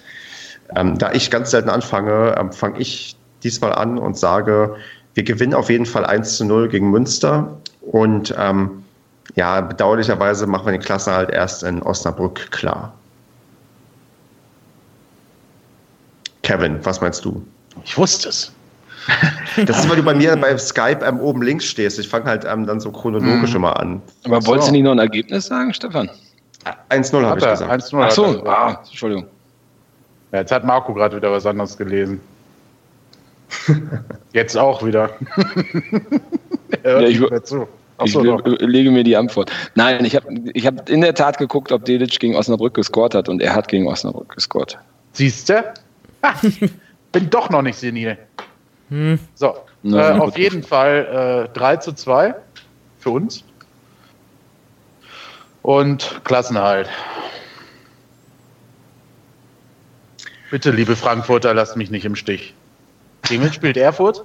Ähm, da ich ganz selten anfange, ähm, fange ich diesmal an und sage, wir gewinnen auf jeden Fall 1 zu 0 gegen Münster. Und ähm, ja, bedauerlicherweise machen wir den Klassenerhalt erst in Osnabrück klar. Kevin, was meinst du? Ich wusste es. Das ist, weil du bei mir bei Skype ähm, oben links stehst. Ich fange halt ähm, dann so chronologisch immer an. Aber So. wolltest du nicht noch ein Ergebnis sagen, Stefan? 1-0 habe ich gesagt. 1-0 Ach so, ah, Entschuldigung. Ja, jetzt hat Marco gerade wieder was anderes gelesen. Jetzt auch wieder. er Ja, ich nicht wür- mehr zu. Ach Ich le- lege mir die Antwort. Nein, ich habe ich hab in der Tat geguckt, ob Dedic gegen Osnabrück gescored hat und er hat gegen Osnabrück gescored. Siehst du? Bin doch noch nicht senil. So, Na, äh, auf jeden Fall äh, 3 zu 2 für uns. Und Klassenhalt. Bitte, liebe Frankfurter, lasst mich nicht im Stich. Wen spielt Erfurt?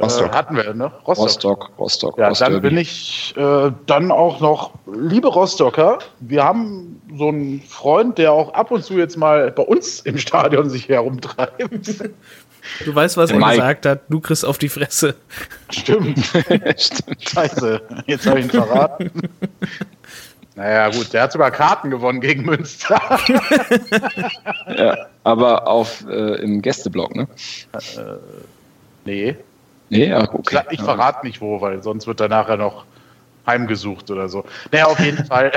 Rostock. Äh, hatten wir, ne? Rostock. Rostock, Rostock, Ja, Rostock. dann bin ich äh, dann auch noch, liebe Rostocker, wir haben so einen Freund, der auch ab und zu jetzt mal bei uns im Stadion sich herumtreibt. Du weißt, was er gesagt hat. Du kriegst auf die Fresse. Stimmt. Stimmt. Scheiße, jetzt habe ich ihn verraten. Naja, gut, der hat sogar Karten gewonnen gegen Münster. Ja, aber auf, äh, im Gästeblock, ne? Nee, Nee, ja, okay. ich verrate nicht wo, weil sonst wird er nachher noch heimgesucht oder so. Naja, auf jeden Fall.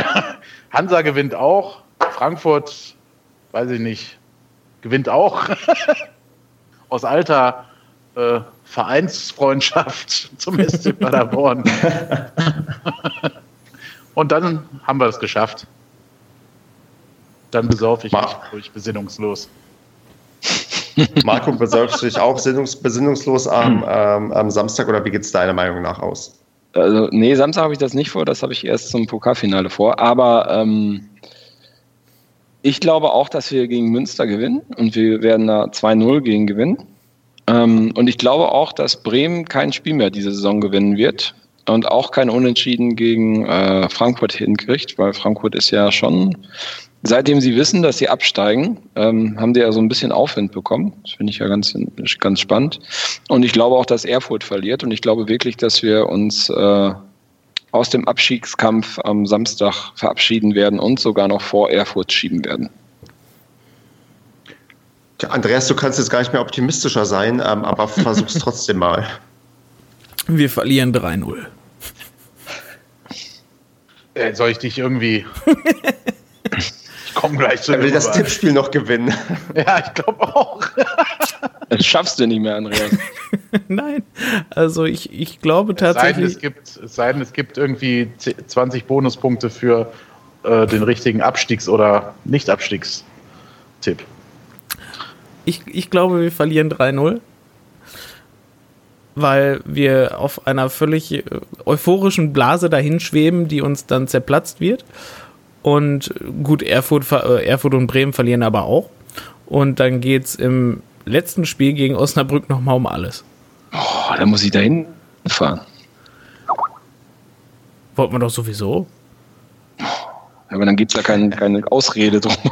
Hansa gewinnt auch. Frankfurt, weiß ich nicht, gewinnt auch. Aus alter äh, Vereinsfreundschaft zum SC Paderborn. Und dann haben wir es geschafft. Dann besaufe ich mich ruhig besinnungslos. Marco, besäufst du dich auch besinnungs besinnungslos am, ähm, am Samstag oder wie geht es deiner Meinung nach aus? Also, nee, Samstag habe ich das nicht vor, das habe ich erst zum Pokalfinale vor. Aber ähm, ich glaube auch, dass wir gegen Münster gewinnen und wir werden da 2-0 gegen gewinnen. Ähm, und ich glaube auch, dass Bremen kein Spiel mehr diese Saison gewinnen wird und auch kein Unentschieden gegen äh, Frankfurt hinkriegt, weil Frankfurt ist ja schon, seitdem sie wissen, dass sie absteigen, ähm, haben die ja so ein bisschen Aufwind bekommen. Das finde ich ja ganz, ganz spannend. Und ich glaube auch, dass Erfurt verliert und ich glaube wirklich, dass wir uns äh, aus dem Abstiegskampf am Samstag verabschieden werden und sogar noch vor Erfurt schieben werden. Andreas, du kannst jetzt gar nicht mehr optimistischer sein, ähm, aber versuch's trotzdem mal. Wir verlieren 3-0. Äh, soll ich dich irgendwie. ich komme gleich zu Er will das Tippspiel noch gewinnen. Ja, ich glaube auch. Das schaffst du nicht mehr, Andreas. Nein, also ich, ich glaube Es sei, denn, tatsächlich. es, gibt, es sei denn, es gibt irgendwie 10 20 Bonuspunkte für äh, den richtigen Abstiegs- oder Nicht-Abstiegstipp. Ich, ich glaube, wir verlieren 3-0. Weil wir auf einer völlig äh, euphorischen Blase dahin schweben, die uns dann zerplatzt wird. Und gut, Erfurt, äh, Erfurt und Bremen verlieren aber auch. Und dann geht es im letzten Spiel gegen Osnabrück nochmal um alles. Oh, da muss ich dahin fahren. Wollten wir doch sowieso. Aber dann gibt es ja kein, keine Ausrede drum.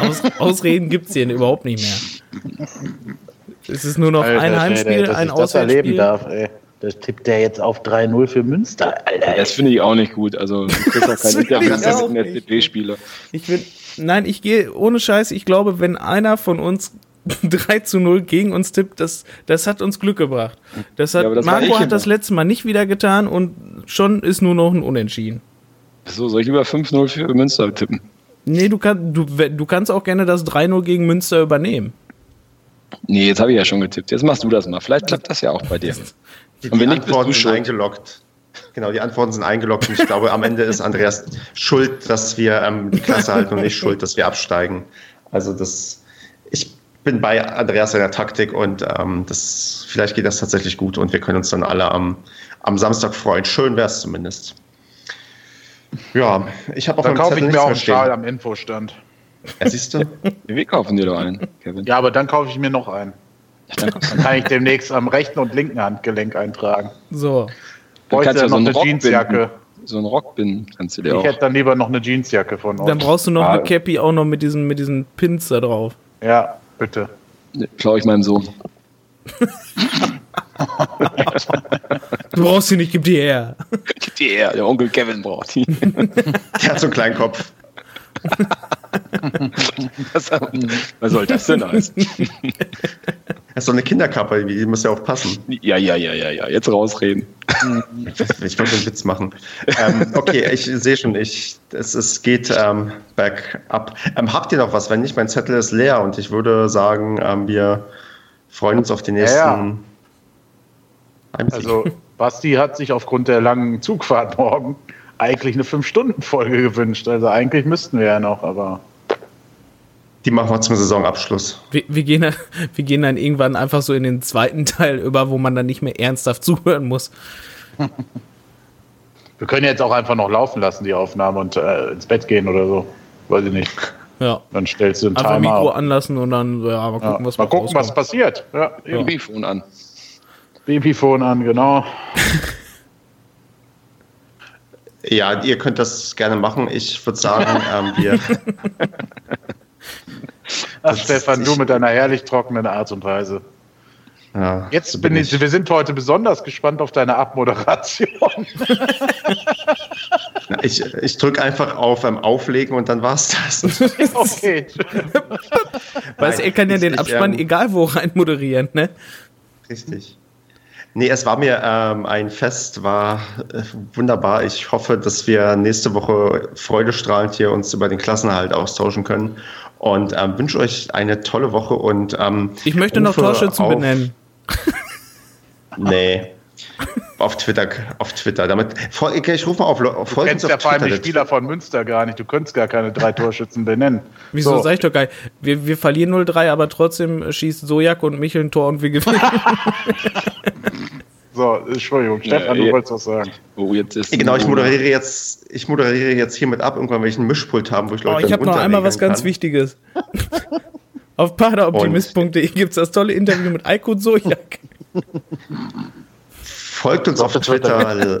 Aus, Ausreden gibt es hier überhaupt nicht mehr. Es ist nur noch Alter ein Heimspiel, dass ein ich das erleben Auswärtsspiel. darf, ey. Das tippt der jetzt auf 3-0 für Münster, Alter. Das finde ich auch nicht gut. Also, du kriegst auch kein Interview mit nicht. FDP-Spieler. Ich nein, ich gehe ohne Scheiß. Ich glaube, wenn einer von uns 3 zu 0 gegen uns tippt, das, das hat uns Glück gebracht. Das hat, Ja, das Marco hat das letzte Mal nicht wieder getan und schon ist nur noch ein Unentschieden. So, soll ich lieber 5-0 für Münster tippen? Nee, du, kann, du, du kannst auch gerne das 3-0 gegen Münster übernehmen. Nee, jetzt habe ich ja schon getippt. Jetzt machst du das mal. Vielleicht klappt das ja auch bei dir. Die, Und wenn die nicht, bist Antworten du sind schuld. eingeloggt. Genau, die Antworten sind eingeloggt und ich glaube, am Ende ist Andreas schuld, dass wir ähm, die Klasse halten und nicht schuld, dass wir absteigen. Also das, ich bin bei Andreas seiner Taktik und ähm, das, vielleicht geht das tatsächlich gut und wir können uns dann alle am, am Samstag freuen. Schön wäre es zumindest. Ja, ich habe auf Dann kaufe ich mir auch einen Schal am Infostand. Ja, siehst du? Wir kaufen dir doch einen, Kevin. Ja, aber dann kaufe ich mir noch einen. Dann Dann kann ich demnächst am rechten und linken Handgelenk eintragen. So. Dann kannst du ja noch so eine Rock Jeansjacke. binden. So einen Rock binden kannst du dir Ich auch. hätte dann lieber noch eine Jeansjacke von euch. Dann brauchst du noch Ah. eine Cappy auch noch mit diesen, mit diesen Pins da drauf. Ja, bitte. Klau ich meinem Sohn. Du brauchst sie nicht, gib die her. Der, der Onkel Kevin braucht die. Der hat so einen kleinen Kopf. Was, was soll das denn heißen? Das ist so eine Kinderkappe, die muss ja auch passen. Ja, ja, ja, ja, ja. Jetzt rausreden. Ich wollte einen Witz machen. ähm, okay, ich sehe schon, ich, es, es geht ähm, back up. Ähm, habt ihr noch was? Wenn nicht, mein Zettel ist leer und ich würde sagen, ähm, wir freuen uns auf den nächsten ja. Heimsieg. Also, Basti hat sich aufgrund der langen Zugfahrt morgen eigentlich eine 5-Stunden-Folge gewünscht. Also, eigentlich müssten wir ja noch, aber. Die machen wir zum Saisonabschluss. Wir, wir, gehen, dann- wir gehen dann irgendwann einfach so in den zweiten Teil über, wo man dann nicht mehr ernsthaft zuhören muss. Wir können jetzt auch einfach noch laufen lassen, die Aufnahme, und äh, ins Bett gehen oder so. Weiß ich nicht. Ja. Dann stellst du einen Einfach Timer. Mikro auf. anlassen und dann, ja, mal Ja. gucken, was Mal mal gucken, was passiert. Ja. Babyphone an. Babyphone an, genau. Ja, ihr könnt das gerne machen. Ich würde sagen, ähm, wir. Ach, Stefan, du mit deiner herrlich trockenen Art und Weise. Ja, Jetzt so bin ich, wir sind heute besonders gespannt auf deine Abmoderation. Ich, ich drücke einfach auf ähm, Auflegen und dann war's das. okay. Weißt du, er kann ja den ich, Abspann ähm, egal wo rein moderieren, ne? Richtig. Nee, es war mir ähm, ein Fest, war äh, wunderbar. Ich hoffe, dass wir nächste Woche freudestrahlend hier uns über den Klassenerhalt austauschen können. Und ähm, wünsche euch eine tolle Woche und ähm, Ich möchte noch Torschützen benennen. Nee, Auf Twitter, auf Twitter. Damit, ich rufe mal auf, auf Du kennst ja vor allem die Spieler von Münster gar nicht. Du könntest gar keine drei Torschützen benennen. Wieso so. sag ich doch geil? Wir, wir verlieren 0-3, aber trotzdem schießt Sojak und Michel ein Tor und wir gewinnen. so, Entschuldigung, Stefan, ja, du wolltest was sagen. Oh, jetzt ist genau, ich moderiere jetzt, ich moderiere jetzt hiermit ab, irgendwann, wenn ich einen Mischpult haben, wo ich Leute. Oh, ich habe noch einmal was ganz Wichtiges. Auf paraoptimist.de gibt es das tolle Interview mit Aiko Sojak. Folgt uns auf Twitter,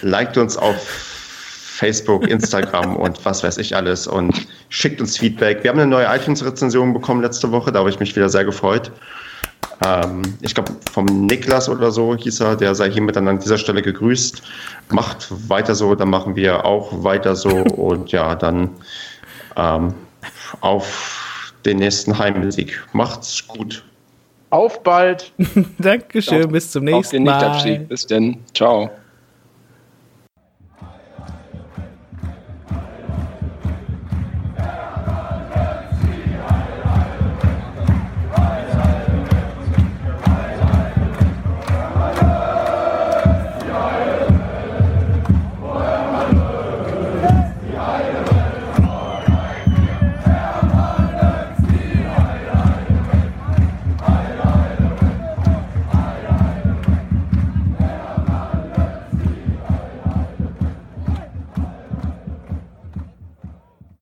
liked uns auf Facebook, Instagram und was weiß ich alles und schickt uns Feedback. Wir haben eine neue iTunes-Rezension bekommen letzte Woche, da habe ich mich wieder sehr gefreut. Ähm, ich glaube, vom Niklas oder so hieß er, der sei hiermit dann an dieser Stelle gegrüßt. Macht weiter so, dann machen wir auch weiter so und ja, dann ähm, auf den nächsten Heimsieg. Macht's gut. Auf bald. Dankeschön, bis zum nächsten Mal. Auf den Nicht Bis denn. Ciao.